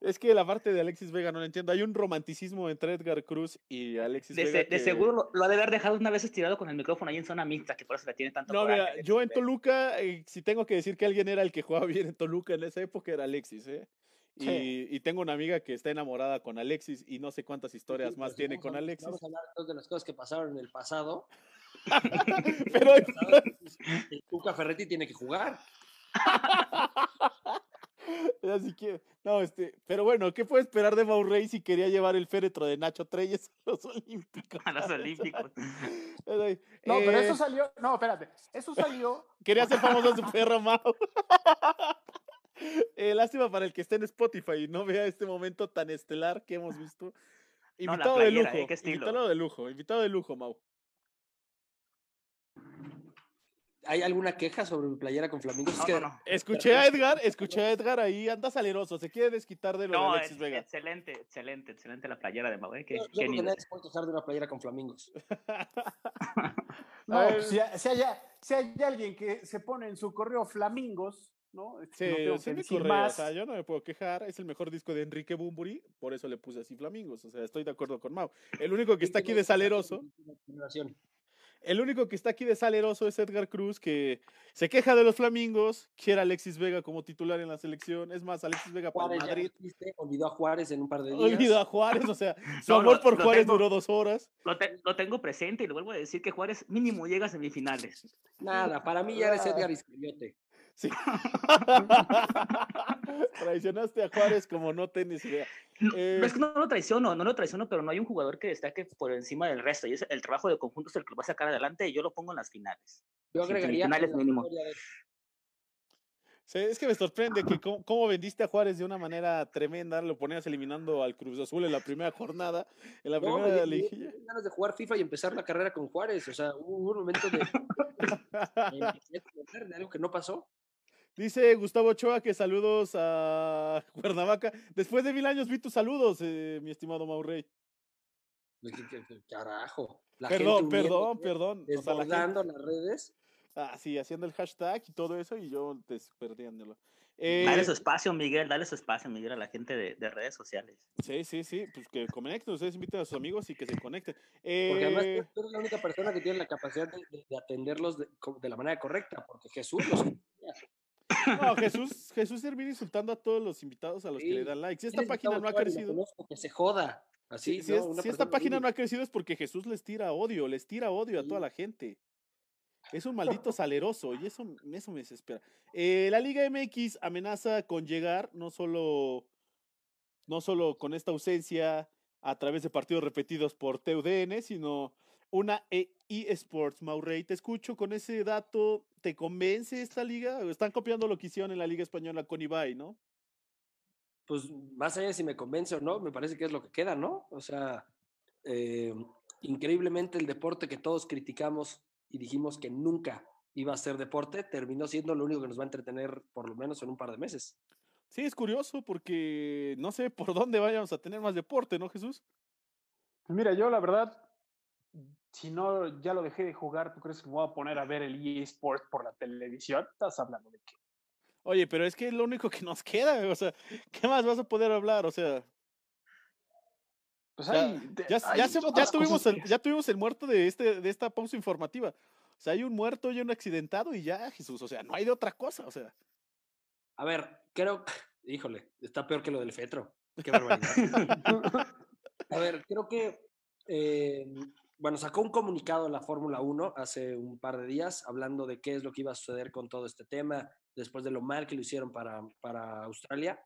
Es que la parte de Alexis Vega no lo entiendo. Hay un romanticismo entre Edgar Cruz y Alexis De, Vega. se- de que- seguro lo, lo ha de haber dejado una vez estirado con el micrófono ahí en zona mixta, que por eso le tiene tanto No, mira, yo en. Toluca, eh, si tengo que decir que alguien era el que jugaba bien en Toluca en esa época, era Alexis, ¿eh? Y, Sí. y tengo una amiga que está enamorada con Alexis y no sé cuántas historias Sí, más si tiene vamos con a- Alexis. Vamos a hablar de las cosas que pasaron en el pasado. Pero El Tuca Ferretti tiene que jugar. Así que, no, este, pero bueno, ¿qué puede esperar de Maurrey si quería llevar el féretro de Nacho Treyes a los Olímpicos? A los Olímpicos. No, pero eh, eso salió. No, espérate. Eso salió. Quería hacer famoso a su perro Mau. Eh, lástima para el que esté en Spotify y no vea este momento tan estelar que hemos visto. No, Invitado de lujo, ¿eh? Invitado de lujo, invitado de lujo, Mau. ¿Hay alguna queja sobre mi playera con flamingos? Es No, que no, no. Escuché a Edgar, escuché a Edgar ahí, anda saleroso, se quiere desquitar de lo No, de Alexis es- Vega. excelente, excelente, excelente la playera de Mau. ¿eh? Qué- yo, yo creo que nadie se puede quejar de una playera con flamingos. No, ver. si, si hay, si hay alguien que se pone en su correo flamingos, ¿no? Este, Sí, no sí que decir correo, o más. sea, yo no me puedo quejar, es el mejor disco de Enrique Bumburi, por eso le puse así Flamingos, o sea, estoy de acuerdo con Mau. El único que está aquí de saleroso, el único que está aquí de saleroso es Edgar Cruz, que se queja de los Flamingos, quiere a Alexis Vega como titular en la selección, es más, Alexis Vega para Juárez Madrid, existe, olvidó a Juárez en un par de días. olvidó a Juárez, o sea, su No, amor lo- por lo Juárez tengo. duró dos horas. Lo, te- lo tengo presente y lo vuelvo a decir que Juárez mínimo llega a semifinales. Nada, para mí ya eres. Edgar Iscariote. Sí. Traicionaste a Juárez como no tenés idea. No, Eh, es que no lo traiciono, no lo traiciono, pero no hay un jugador que destaque por encima del resto. Y es el trabajo de conjunto es el que lo va a sacar adelante y yo lo pongo en las finales. Yo agregaría la mínimo. de- Sí, es que me sorprende que cómo, cómo vendiste a Juárez de una manera tremenda, lo ponías eliminando al Cruz Azul en la primera jornada, en la No, me primera liguilla. ganas de jugar FIFA y empezar la carrera con Juárez. O sea, hubo un momento de, de- de algo que no pasó. Dice Gustavo Ochoa que saludos a Cuernavaca. Después de mil años vi tus saludos, eh, mi estimado Maurrey. ¿Qué- qué- qué Carajo. La Perdón, gente perdón, uniéndose, perdón. O sea, la gente- Desbordando las redes. Ah, sí, haciendo el hashtag y todo eso y yo. Dale Eh, su espacio, Miguel, dale su espacio, Miguel, a la gente de, de redes sociales. sí, sí, sí, pues que conecten, ustedes inviten a sus amigos y que se conecten. Porque además Eh, tú eres la única persona que tiene la capacidad de, de- de atenderlos de la manera correcta, porque Jesús los no, Jesús, Jesús termina insultando a todos los invitados a los que le dan like. Si esta es página no ha crecido, conozco, que se joda. Así, si, si ¿no? es- Una si esta página no ha crecido es porque Jesús les tira odio, les tira odio a toda la gente. Es un maldito saleroso y eso, eso me desespera. Eh, la Liga MX amenaza con llegar no solo, no solo con esta ausencia a través de partidos repetidos por TUDN, sino una E- eSports. Maurrey, te escucho con ese dato. ¿Te convence esta liga? Están copiando lo que hicieron en la Liga Española con Ibai, ¿no? Pues más allá de si me convence o no, me parece que es lo que queda, ¿no? O sea, eh, increíblemente el deporte que todos criticamos y dijimos que nunca iba a ser deporte, terminó siendo lo único que nos va a entretener por lo menos en un par de meses. Sí, es curioso porque no sé por dónde vayamos a tener más deporte, ¿no, Jesús? Pues mira, yo la verdad, si no ya lo dejé de jugar, ¿tú crees que me voy a poner a ver el eSports por la televisión? Estás hablando de qué. Oye, pero es que es lo único que nos queda, o sea, ¿qué más vas a poder hablar? O sea, Pues Ya- hay, ya, hay ya, se- ya tuvimos el, que- ya tuvimos el muerto de, este, de esta pausa informativa. O sea, hay un muerto y un accidentado y ya, Jesús, o sea, no hay de otra cosa, o sea. A ver, creo, híjole, está peor que lo del fetro. Qué barbaridad. A ver, creo que, eh, bueno, sacó un comunicado la Fórmula 1 hace un par de días hablando de qué es lo que iba a suceder con todo este tema después de lo mal que lo hicieron para, para Australia.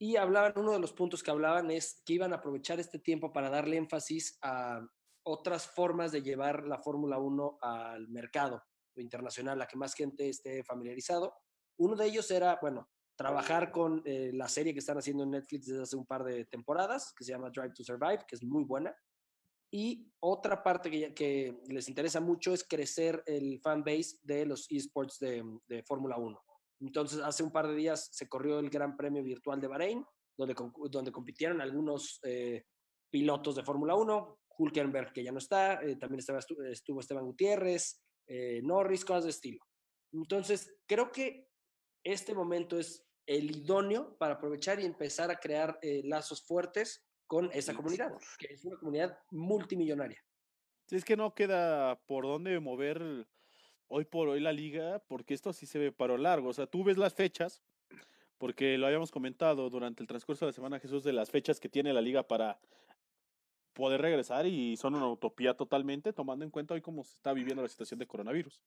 Y hablaban, uno de los puntos que hablaban es que iban a aprovechar este tiempo para darle énfasis a otras formas de llevar la Fórmula 1 al mercado internacional, a que más gente esté familiarizado. Uno de ellos era, bueno, trabajar con eh, la serie que están haciendo en Netflix desde hace un par de temporadas, que se llama Drive to Survive, que es muy buena. Y otra parte que, les interesa mucho es crecer el fan base de los esports de, Fórmula 1. Entonces, hace un par de días se corrió el Gran Premio Virtual de Bahrein, donde, donde compitieron algunos eh, pilotos de Fórmula 1, Hulkenberg, que ya no está, eh, también estaba, estu- estuvo Esteban Gutiérrez, eh, Norris, cosas de estilo. Entonces, creo que este momento es el idóneo para aprovechar y empezar a crear eh, lazos fuertes con esa comunidad, que es una comunidad multimillonaria. Si es que no queda por dónde mover hoy por hoy la liga, porque esto sí se ve para lo largo. O sea, tú ves las fechas, porque lo habíamos comentado durante el transcurso de la semana, Jesús, de las fechas que tiene la liga para poder regresar y son una utopía totalmente, tomando en cuenta hoy cómo se está viviendo la situación de coronavirus.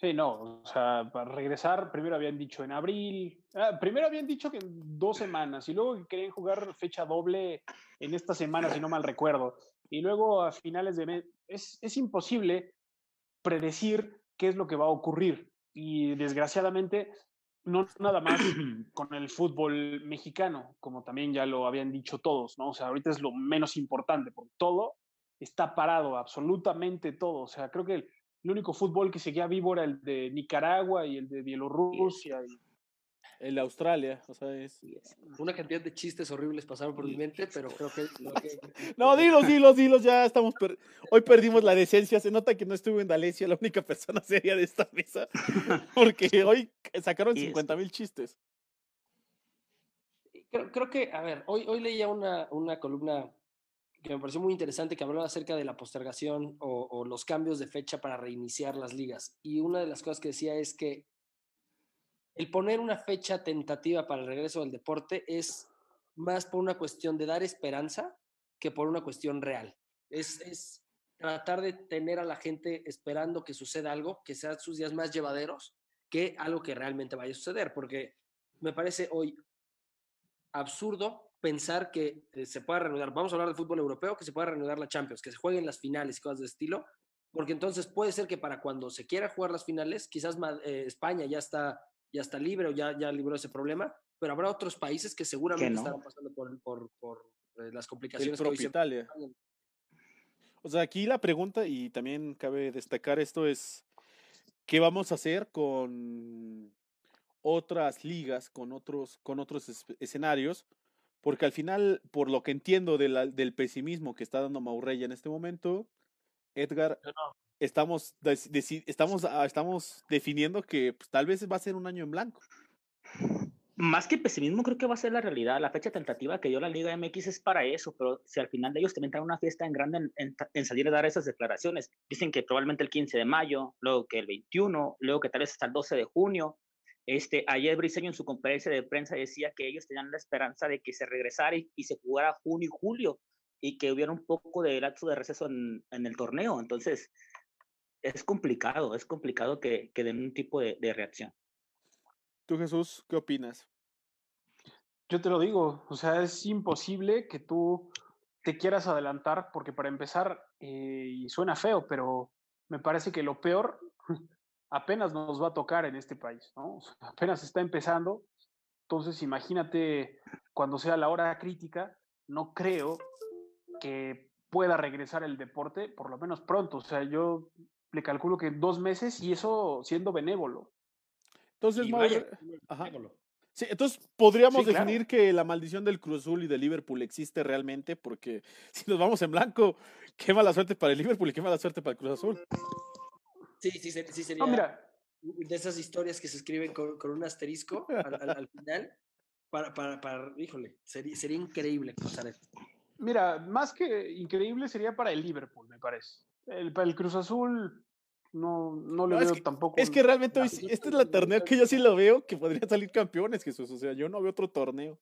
Sí, no, o sea, para regresar, primero habían dicho en abril, ah, primero habían dicho que en dos semanas y luego que querían jugar fecha doble en esta semana, si no mal recuerdo. Y luego a finales de mes, es, es imposible predecir qué es lo que va a ocurrir. Y desgraciadamente, no nada más con el fútbol mexicano, como también ya lo habían dicho todos, ¿no? O sea, ahorita es lo menos importante, porque todo está parado, absolutamente todo. O sea, creo que el, único fútbol que seguía vivo era el de Nicaragua y el de Bielorrusia. Y, El de Australia, o sea, es... Una cantidad de chistes horribles pasaron por mi mente, pero creo que... lo que- No, dilos, dilos, dilos, ya estamos... per- Hoy perdimos la decencia, se nota que no estuvo en Dalecia, la única persona seria de esta mesa, porque hoy sacaron Y 50 mil chistes. Creo, creo que, a ver, hoy, hoy leía una, una columna que me pareció muy interesante que hablaba acerca de la postergación o, o los cambios de fecha para reiniciar las ligas. Y una de las cosas que decía es que el poner una fecha tentativa para el regreso del deporte es más por una cuestión de dar esperanza que por una cuestión real. Es, es tratar de tener a la gente esperando que suceda algo, que sean sus días más llevaderos que algo que realmente vaya a suceder, porque me parece hoy absurdo pensar que eh, se pueda reanudar, vamos a hablar de fútbol europeo, que se pueda reanudar la Champions, que se jueguen las finales y cosas de estilo, porque entonces puede ser que para cuando se quiera jugar las finales, quizás eh, España ya está, ya está libre o ya, ya libró ese problema, pero habrá otros países que seguramente estarán pasando por, por, por eh, las complicaciones. El Italia. O sea, aquí la pregunta, y también cabe destacar esto, es ¿qué vamos a hacer con otras ligas, con otros, con otros escenarios? Porque al final, por lo que entiendo del pesimismo que está dando Maurella en este momento, Edgar, estamos, estamos, ah, estamos definiendo que pues, tal vez va a ser un año en blanco. Más que pesimismo, creo que va a ser la realidad. La fecha tentativa que dio la Liga MX es para eso, pero si al final de ellos también traen una fiesta en grande en, salir a dar esas declaraciones, dicen que probablemente el 15 de mayo, luego que el 21, luego que tal vez hasta el 12 de junio. Este, ayer Briseño en su conferencia de prensa decía que ellos tenían la esperanza de que se regresara y, y se jugara junio y julio y que hubiera un poco de lapso de receso en, en el torneo. Entonces, es complicado, es complicado que, que den un tipo de, de reacción. Tú, Jesús, ¿qué opinas? Yo te lo digo, o sea, es imposible que tú te quieras adelantar, porque para empezar, eh, y suena feo, pero me parece que lo peor apenas nos va a tocar en este país, ¿no? apenas está empezando, entonces imagínate cuando sea la hora crítica, no creo que pueda regresar el deporte, por lo menos pronto, o sea, yo le calculo que dos meses y eso siendo benévolo. Entonces, Sí, entonces podríamos definir que la maldición del Cruz Azul y del Liverpool existe realmente, porque si nos vamos en blanco, qué mala suerte para el Liverpool y qué mala suerte para el Cruz Azul. Sí, sí, sí sería de esas historias que se escriben con, un asterisco al, final, para, para, para, híjole, sería, sería increíble pasar esto. Mira, más que increíble sería para el Liverpool, me parece. El, para el Cruz Azul, no, no le veo tampoco. Es que realmente hoy, este es la torneo que yo sí lo veo que podría salir campeones, Jesús. O sea, yo no veo otro torneo.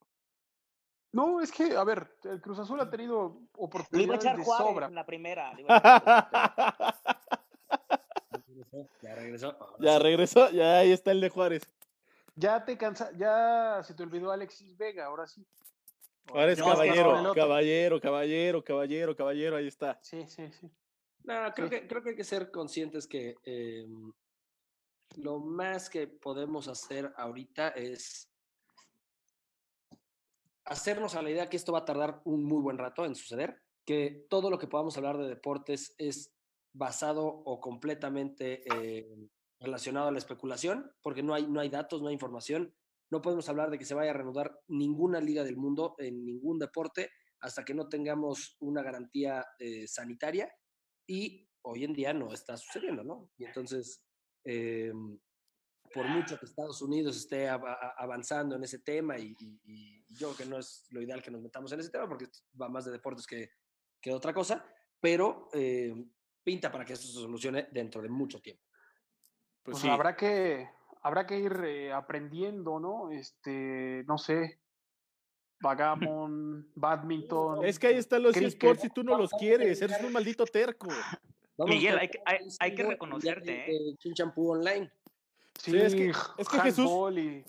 No, es que, a ver, el Cruz Azul ha tenido oportunidades de sobra. En la primera. ya regresó. Ya regresó, ya ahí está el de Juárez. Ya te cansa, ya se te olvidó Alexis Vega, ahora sí. Ahora es caballero, caballero, caballero, caballero, caballero, ahí está. Sí, sí, sí. No, creo, que, creo que hay que ser conscientes que em, lo más que podemos hacer ahorita es hacernos a la idea que esto va a tardar un muy buen rato en suceder, que todo lo que podamos hablar de deportes es basado o completamente eh, relacionado a la especulación, porque no hay, no hay datos, no hay información. No podemos hablar de que se vaya a reanudar ninguna liga del mundo en ningún deporte hasta que no tengamos una garantía eh, sanitaria y hoy en día no está sucediendo, ¿no? Y entonces, em, por mucho que Estados Unidos esté avanzando en ese tema, y, yo creo que no es lo ideal que nos metamos en ese tema, porque va más de deportes que, que otra cosa, pero em, pinta para que eso se solucione dentro de mucho tiempo. Pues, pues habrá que habrá que ir eh, aprendiendo, ¿no? Este, no sé, Vagamon, badminton. Es que ahí están los esports y tú no los quieres, eres un maldito terco. Miguel, hay, hay, hay, que reconocerte. ¿eh? champú online. Sí, es que, es que Jesús,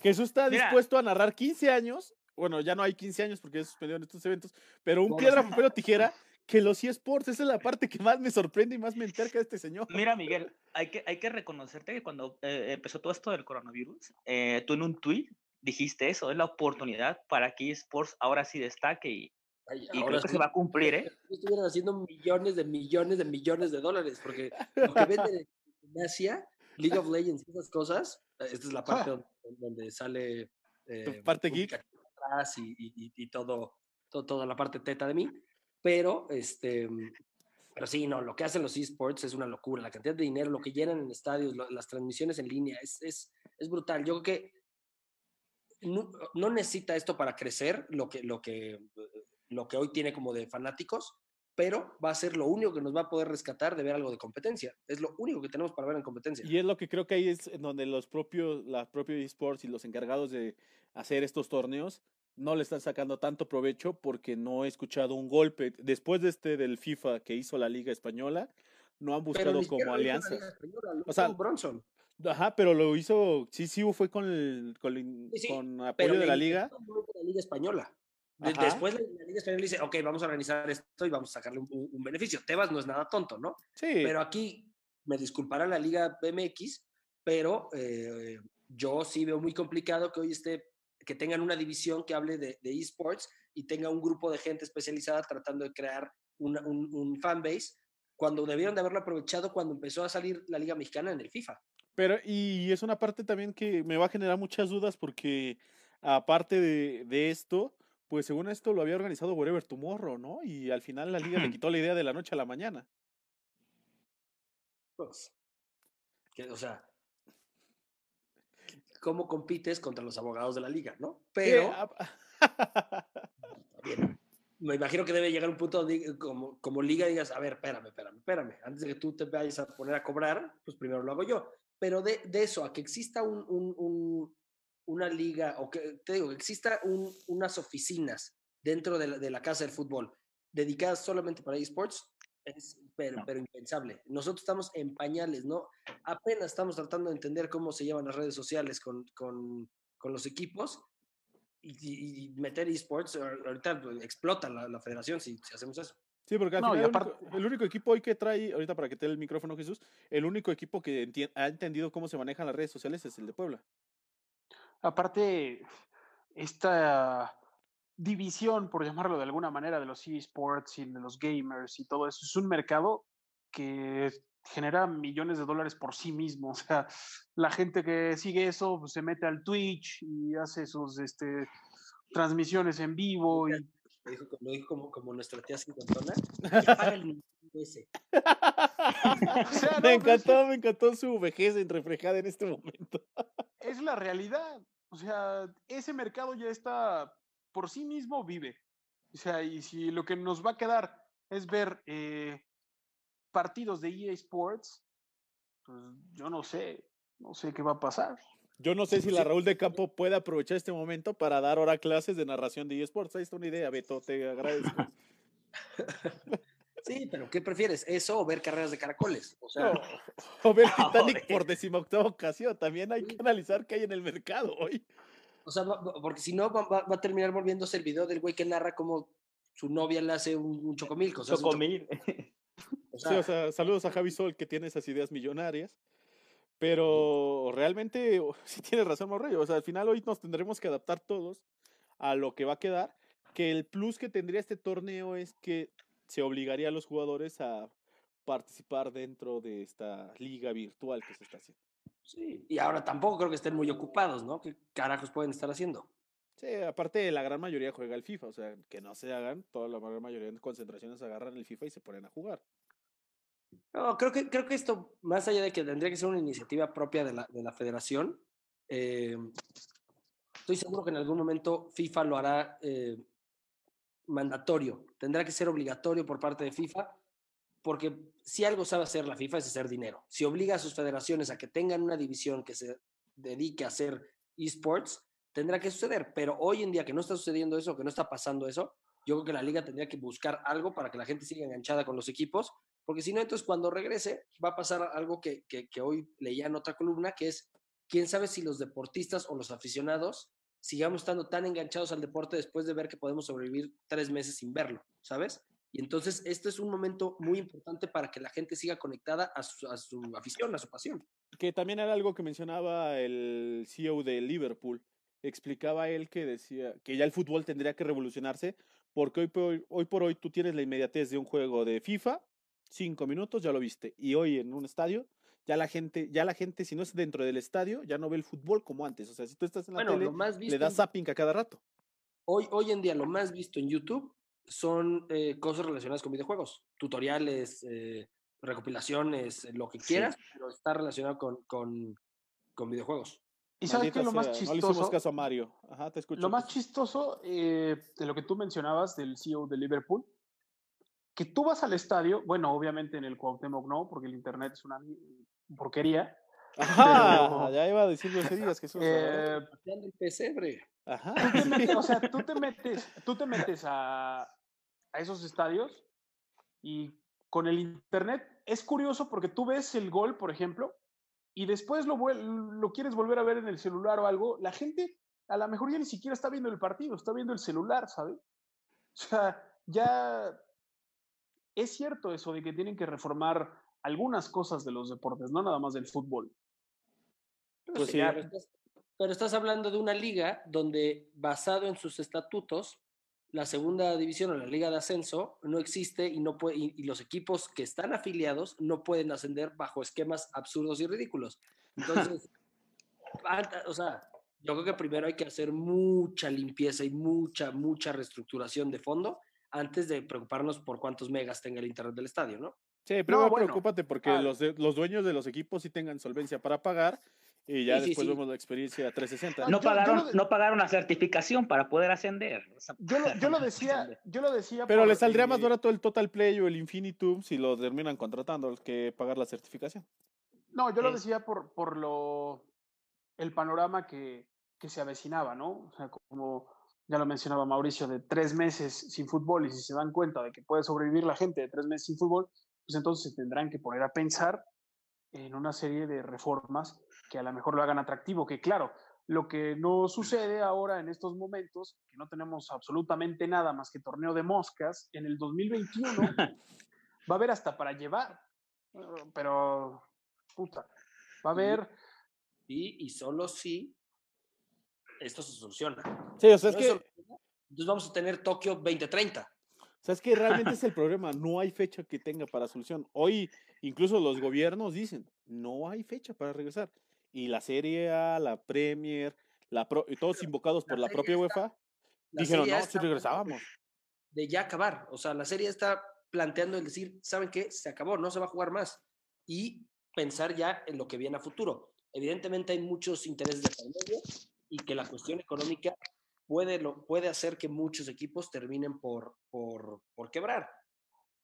Jesús está dispuesto a narrar 15 años. Bueno, ya no hay 15 años porque se suspendieron estos eventos, pero un piedra, papel o tijera que los eSports, esa es la parte que más me sorprende y más me enterca de este señor. Mira, Miguel, hay que, hay que reconocerte que cuando eh, empezó todo esto del coronavirus, eh, tú en un tweet dijiste eso, es la oportunidad para que eSports ahora sí destaque y, ahora se va a cumplir, ¿eh? Estuvieran haciendo millones de millones de millones de dólares, porque lo que venden en Asia, League of Legends, esas cosas, esta es la parte donde, sale... Eh, parte geek. Y, y, todo, todo, toda la parte teta de mí, pero este... Pero sí, no, lo que hacen los esports es una locura. La cantidad de dinero, lo que llenan en estadios, las transmisiones en línea, es, es, es brutal. Yo creo que no, necesita esto para crecer lo que, lo, que, lo que hoy tiene como de fanáticos, pero va a ser lo único que nos va a poder rescatar de ver algo de competencia. Es lo único que tenemos para ver en competencia. Y es lo que creo que ahí es donde los propios, la propios esports y los encargados de hacer estos torneos no le están sacando tanto provecho porque no he escuchado un golpe. Después de este del FIFA que hizo la Liga Española, no han buscado como alianza. o sea, Bronson. Ajá, pero lo hizo, sí, sí, fue con, el, con, con apoyo de la liga. la liga española. Después la, Liga Española dice, ok, vamos a organizar esto y vamos a sacarle un, beneficio. Tebas no es nada tonto, ¿no? Sí. Pero aquí me disculpará la Liga BMX, pero eh, yo sí veo muy complicado que hoy esté, que tengan una división que hable de, esports y tenga un grupo de gente especializada tratando de crear un, un fanbase cuando debieron de haberlo aprovechado cuando empezó a salir la Liga Mexicana en el FIFA. Pero, y es una parte también que me va a generar muchas dudas porque aparte de, de esto, pues según esto lo había organizado Wherever Tomorrow, ¿no? Y al final la liga le quitó la idea de la noche a la mañana. Pues, o sea, ¿cómo compites contra los abogados de la liga, no? Pero, me imagino que debe llegar un punto como, como liga digas, a ver, espérame, espérame, espérame, antes de que tú te vayas a poner a cobrar, pues primero lo hago yo. Pero de, de eso, a que exista un, un, una liga, o que te digo, que exista unas oficinas dentro de la, casa del fútbol dedicadas solamente para esports, es pero, impensable. Nosotros estamos en pañales, ¿no? Apenas estamos tratando de entender cómo se llevan las redes sociales con, con, con los equipos y, meter esports, ahorita pues, explota la, federación si, si, hacemos eso. Sí, porque al final el, único, equipo hoy que trae, ahorita para que te dé el micrófono Jesús, el único equipo que ha entendido cómo se manejan las redes sociales es el de Puebla. Aparte, esta división, por llamarlo de alguna manera, de los esports y de los gamers y todo eso, es un mercado que genera millones de dólares por sí mismo. O sea, la gente que sigue eso pues, se mete al Twitch y hace sus este, transmisiones en vivo. Y... Lo dijo, como, como nuestra tía cincuentona. me encantó, me encantó su vejez reflejada en este momento. es la realidad. O sea, ese mercado ya está por sí mismo vive. O sea, y si lo que nos va a quedar es ver eh, partidos de EA Sports, pues yo no sé, no sé qué va a pasar. Yo no sé si la Raúl de Campo puede aprovechar este momento para dar ahora clases de narración de eSports. Ahí está una idea, Beto, te agradezco. Sí, pero ¿qué prefieres? ¿Eso o ver carreras de caracoles? O, sea, o ver Titanic por decimoctava ocasión. También hay que analizar qué hay en el mercado hoy. O sea, porque si no, va, a terminar volviéndose el video del güey que narra cómo su novia le hace un, chocomil. chocomil. sí, o sea, saludos a Javi Sol que tiene esas ideas millonarias. Pero realmente, sí tienes razón, Morrello. O sea, al final hoy nos tendremos que adaptar todos a lo que va a quedar. Que el plus que tendría este torneo es que se obligaría a los jugadores a participar dentro de esta liga virtual que se está haciendo. Sí, y ahora tampoco creo que estén muy ocupados, ¿no? ¿Qué carajos pueden estar haciendo? Sí, aparte la gran mayoría juega el FIFA, o sea, que no se hagan, toda la gran mayoría de concentraciones agarran el FIFA y se ponen a jugar. No, creo que, creo que esto, más allá de que tendría que ser una iniciativa propia de la, de la federación, eh, estoy seguro que en algún momento FIFA lo hará eh, mandatorio, tendrá que ser obligatorio por parte de FIFA, porque si algo sabe hacer la FIFA es hacer dinero. Si obliga a sus federaciones a que tengan una división que se dedique a hacer esports, tendrá que suceder. Pero hoy en día que no está sucediendo eso, que no está pasando eso, yo creo que la liga tendría que buscar algo para que la gente siga enganchada con los equipos, porque si no, entonces cuando regrese va a pasar algo que, que, que hoy leía en otra columna, que es, quién sabe si los deportistas o los aficionados sigamos estando tan enganchados al deporte después de ver que podemos sobrevivir tres meses sin verlo, ¿sabes? Y entonces, este es un momento muy importante para que la gente siga conectada a su, afición, a su pasión. Que también era algo que mencionaba el CEO de Liverpool. Explicaba él que decía que ya el fútbol tendría que revolucionarse porque hoy por hoy, hoy por hoy tú tienes la inmediatez de un juego de FIFA, cinco minutos, ya lo viste. Y hoy en un estadio ya la gente, ya la gente, si no es dentro del estadio, ya no ve el fútbol como antes. O sea, si tú estás en la tele, le das zapping a cada rato. Hoy, hoy en día lo más visto en YouTube son eh, cosas relacionadas con videojuegos, tutoriales, eh, recopilaciones, lo que quieras, pero está relacionado con, con, con videojuegos. ¿Y sabes qué es lo más chistoso? No caso a Mario. Ajá, te escucho. Lo más chistoso eh, de lo que tú mencionabas del CEO de Liverpool, que tú vas al estadio, bueno, obviamente en el Cuauhtémoc no, porque el internet es una porquería. Ajá, ya iba a decir groserías que son. Eh, el pesebre. Ajá. o sea, tú te metes, tú te metes a, a esos estadios y con el internet es curioso porque tú ves el gol, por ejemplo, y después lo, lo quieres volver a ver en el celular o algo, la gente a lo mejor ya ni siquiera está viendo el partido, está viendo el celular, ¿sabes? O sea, ya es cierto eso de que tienen que reformar algunas cosas de los deportes, no nada más del fútbol. Pues sí, pero estás hablando de una liga donde, basado en sus estatutos, la segunda división o la liga de ascenso no existe y, no puede, y, los equipos que están afiliados no pueden ascender bajo esquemas absurdos y ridículos. Entonces, o sea, yo creo que primero hay que hacer mucha limpieza y mucha, mucha reestructuración de fondo antes de preocuparnos por cuántos megas tenga el internet del estadio, ¿no? Sí, pero no, preocúpate porque ah. los, los dueños de los equipos sí tengan solvencia para pagar y ya después vemos la experiencia 360. No, pagaron, no pagaron la certificación para poder ascender. Yo lo, yo lo decía, yo lo decía. Pero le saldría más barato el Total Play o el Infinitum si lo terminan contratando que pagar la certificación. No, yo lo decía por, por lo el panorama que, que se avecinaba, ¿no? O sea, como ya lo mencionaba Mauricio, de tres meses sin fútbol y si se dan cuenta de que puede sobrevivir la gente de tres meses sin fútbol, pues entonces se tendrán que poner a pensar en una serie de reformas que a lo mejor lo hagan atractivo, que claro, lo que no sucede ahora en estos momentos, que no tenemos absolutamente nada más que torneo de moscas, en el 2021 va a haber hasta para llevar, pero puta, va a haber... Y, y solo si esto se soluciona. Sí, o sea, es que... Entonces vamos a tener Tokio 2030. O sea, es que realmente es el problema, no hay fecha que tenga para solución. Hoy incluso los gobiernos dicen, no hay fecha para regresar y la Serie A, la Premier, la y todos invocados por la, propia UEFA, dijeron, no, si regresábamos. De ya acabar. O sea, la serie está planteando el decir, ¿saben qué? Se acabó, no se va a jugar más. Y pensar ya en lo que viene a futuro. Evidentemente hay muchos intereses de medio y que la cuestión económica puede, lo, puede hacer que muchos equipos terminen por, por, por quebrar.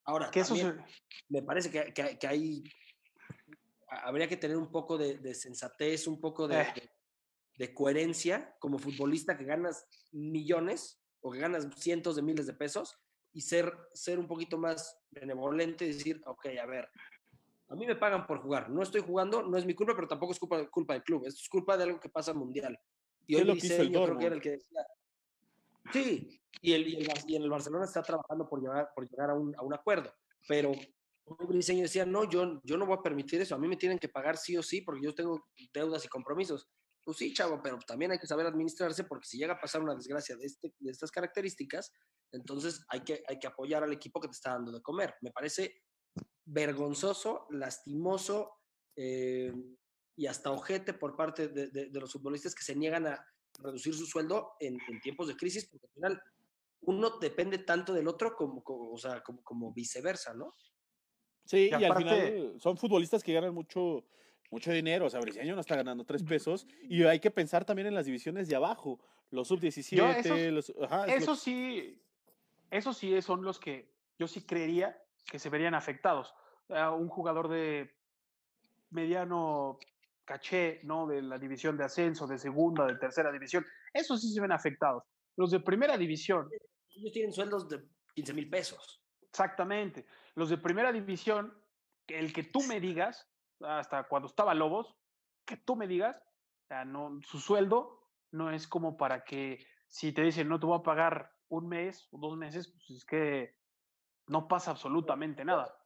Ahora, también, me parece que, que, que, hay habría que tener un poco de, sensatez, un poco eh. de, de, coherencia como futbolista que ganas millones o que ganas cientos de miles de pesos y ser, ser un poquito más benevolente y decir, ok, a ver, a mí me pagan por jugar, no estoy jugando, no es mi culpa, pero tampoco es culpa, culpa del club, es culpa de algo que pasa mundial. Y hoy lo Briseño creo que era el que decía, sí, y, el, y, el, y en el Barcelona está trabajando por llegar, por llegar a, un, a un acuerdo, pero Briseño decía, no, yo, yo no voy a permitir eso, a mí me tienen que pagar sí o sí porque yo tengo deudas y compromisos. Pues sí, chavo, pero también hay que saber administrarse porque si llega a pasar una desgracia de, este, de estas características, entonces hay que, hay que apoyar al equipo que te está dando de comer. Me parece vergonzoso, lastimoso eh, y hasta ojete por parte de, de, los futbolistas que se niegan a reducir su sueldo en, en, tiempos de crisis, porque al final uno depende tanto del otro como, como o sea, como, como viceversa, ¿no? Sí, y, al final son futbolistas que ganan mucho, mucho dinero. O sea, Briseño no está ganando tres pesos. Y hay que pensar también en las divisiones de abajo. Los sub-17. Los, eso sí, eso sí son los que yo sí creería que se verían afectados. un jugador de mediano caché, ¿no? De la división de ascenso, de segunda, de tercera división. Esos sí se ven afectados. Los de primera división. Ellos tienen sueldos de 15 mil pesos. Exactamente. Los de primera división, el que tú me digas, hasta cuando estaba Lobos, que tú me digas, no, su sueldo no es como para que si te dicen no te voy a pagar un mes o dos meses, pues es que no pasa absolutamente nada.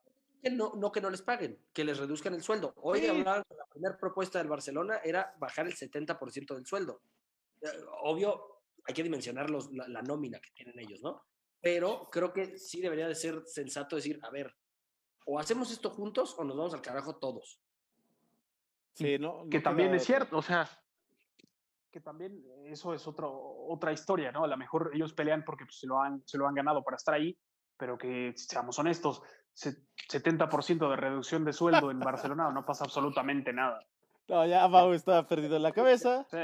No, no que no les paguen, que les reduzcan el sueldo. Hoy la primera propuesta del Barcelona era bajar el 70% del sueldo. Eh, obvio, hay que dimensionar los, la, nómina que tienen ellos, ¿no? Pero creo que sí debería de ser sensato decir, a ver, o hacemos esto juntos o nos vamos al carajo todos. Sí, no, que también es cierto, o sea, que también eso es otro, otra historia, ¿no? A lo mejor ellos pelean porque pues, se, lo han, se lo han ganado para estar ahí, pero que seamos honestos, 70% de reducción de sueldo en Barcelona no pasa absolutamente nada. No, ya Mau está perdido en la cabeza. Sí.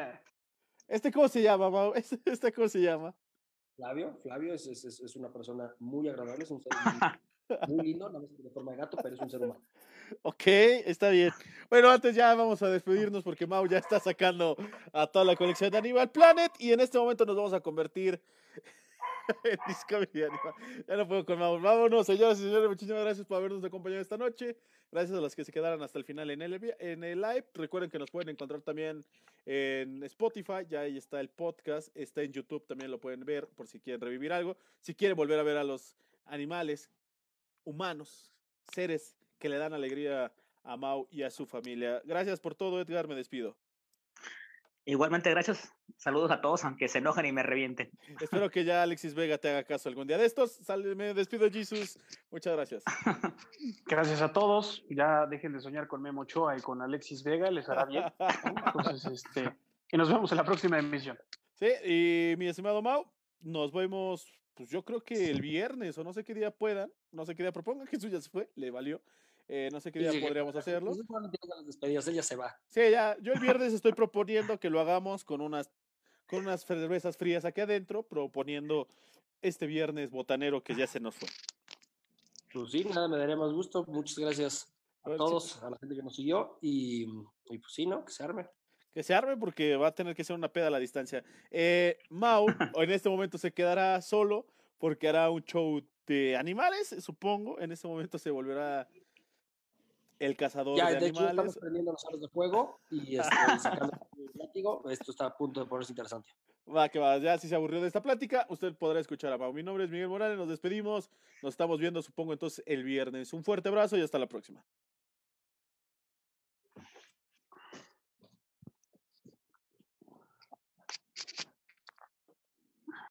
¿Este cómo se llama, Mau? ¿Este cómo se llama? Flavio, Flavio es, es, es, una persona muy agradable, es un ser muy, lindo, no de forma de gato, pero es un ser humano. Ok, está bien. Bueno, antes ya vamos a despedirnos porque Mau ya está sacando a toda la colección de Animal Planet y en este momento nos vamos a convertir Discovery Animal. Ya no puedo con Mau. Vámonos, señoras y señores. Muchísimas gracias por habernos acompañado esta noche. Gracias a los que se quedaron hasta el final en el, en el live. Recuerden que nos pueden encontrar también en Spotify. Ya ahí está el podcast. Está en YouTube. También lo pueden ver por si quieren revivir algo. Si quieren volver a ver a los animales humanos, seres que le dan alegría a Mau y a su familia. Gracias por todo, Edgar. Me despido. Igualmente, gracias. Saludos a todos, aunque se enojen y me revienten. Espero que ya Alexis Vega te haga caso algún día de estos. me despido, Jesus. Muchas gracias. Gracias a todos. Ya dejen de soñar con Memo Ochoa y con Alexis Vega, les hará bien. Entonces, este, y nos vemos en la próxima emisión. Sí, y mi estimado Mau, nos vemos, pues yo creo que el viernes o no sé qué día puedan, no sé qué día propongan, Jesús ya se fue, le valió. Eh, no sé qué día podríamos hacerlo. ella se va. Sí, ya. Yo el viernes estoy proponiendo que lo hagamos con unas, con unas cervezas frías aquí adentro, proponiendo este viernes botanero que ya se nos fue. Pues sí, nada, me daría más gusto. Muchas gracias a, todos, a la gente que nos siguió y, y, pues sí, ¿no? Que se arme. Que se arme porque va a tener que ser una peda a la distancia. Eh, Mau en este momento se quedará solo porque hará un show de animales, supongo. En este momento se volverá el cazador ya, de, de animales. Hecho, estamos prendiendo los aros de fuego y este, sacando el látigo. Esto está a punto de ponerse interesante. Va, que va. Ya si se aburrió de esta plática, usted podrá escuchar a Pau. Mi nombre es Miguel Morales, nos despedimos. Nos estamos viendo, supongo, entonces el viernes. Un fuerte abrazo y hasta la próxima.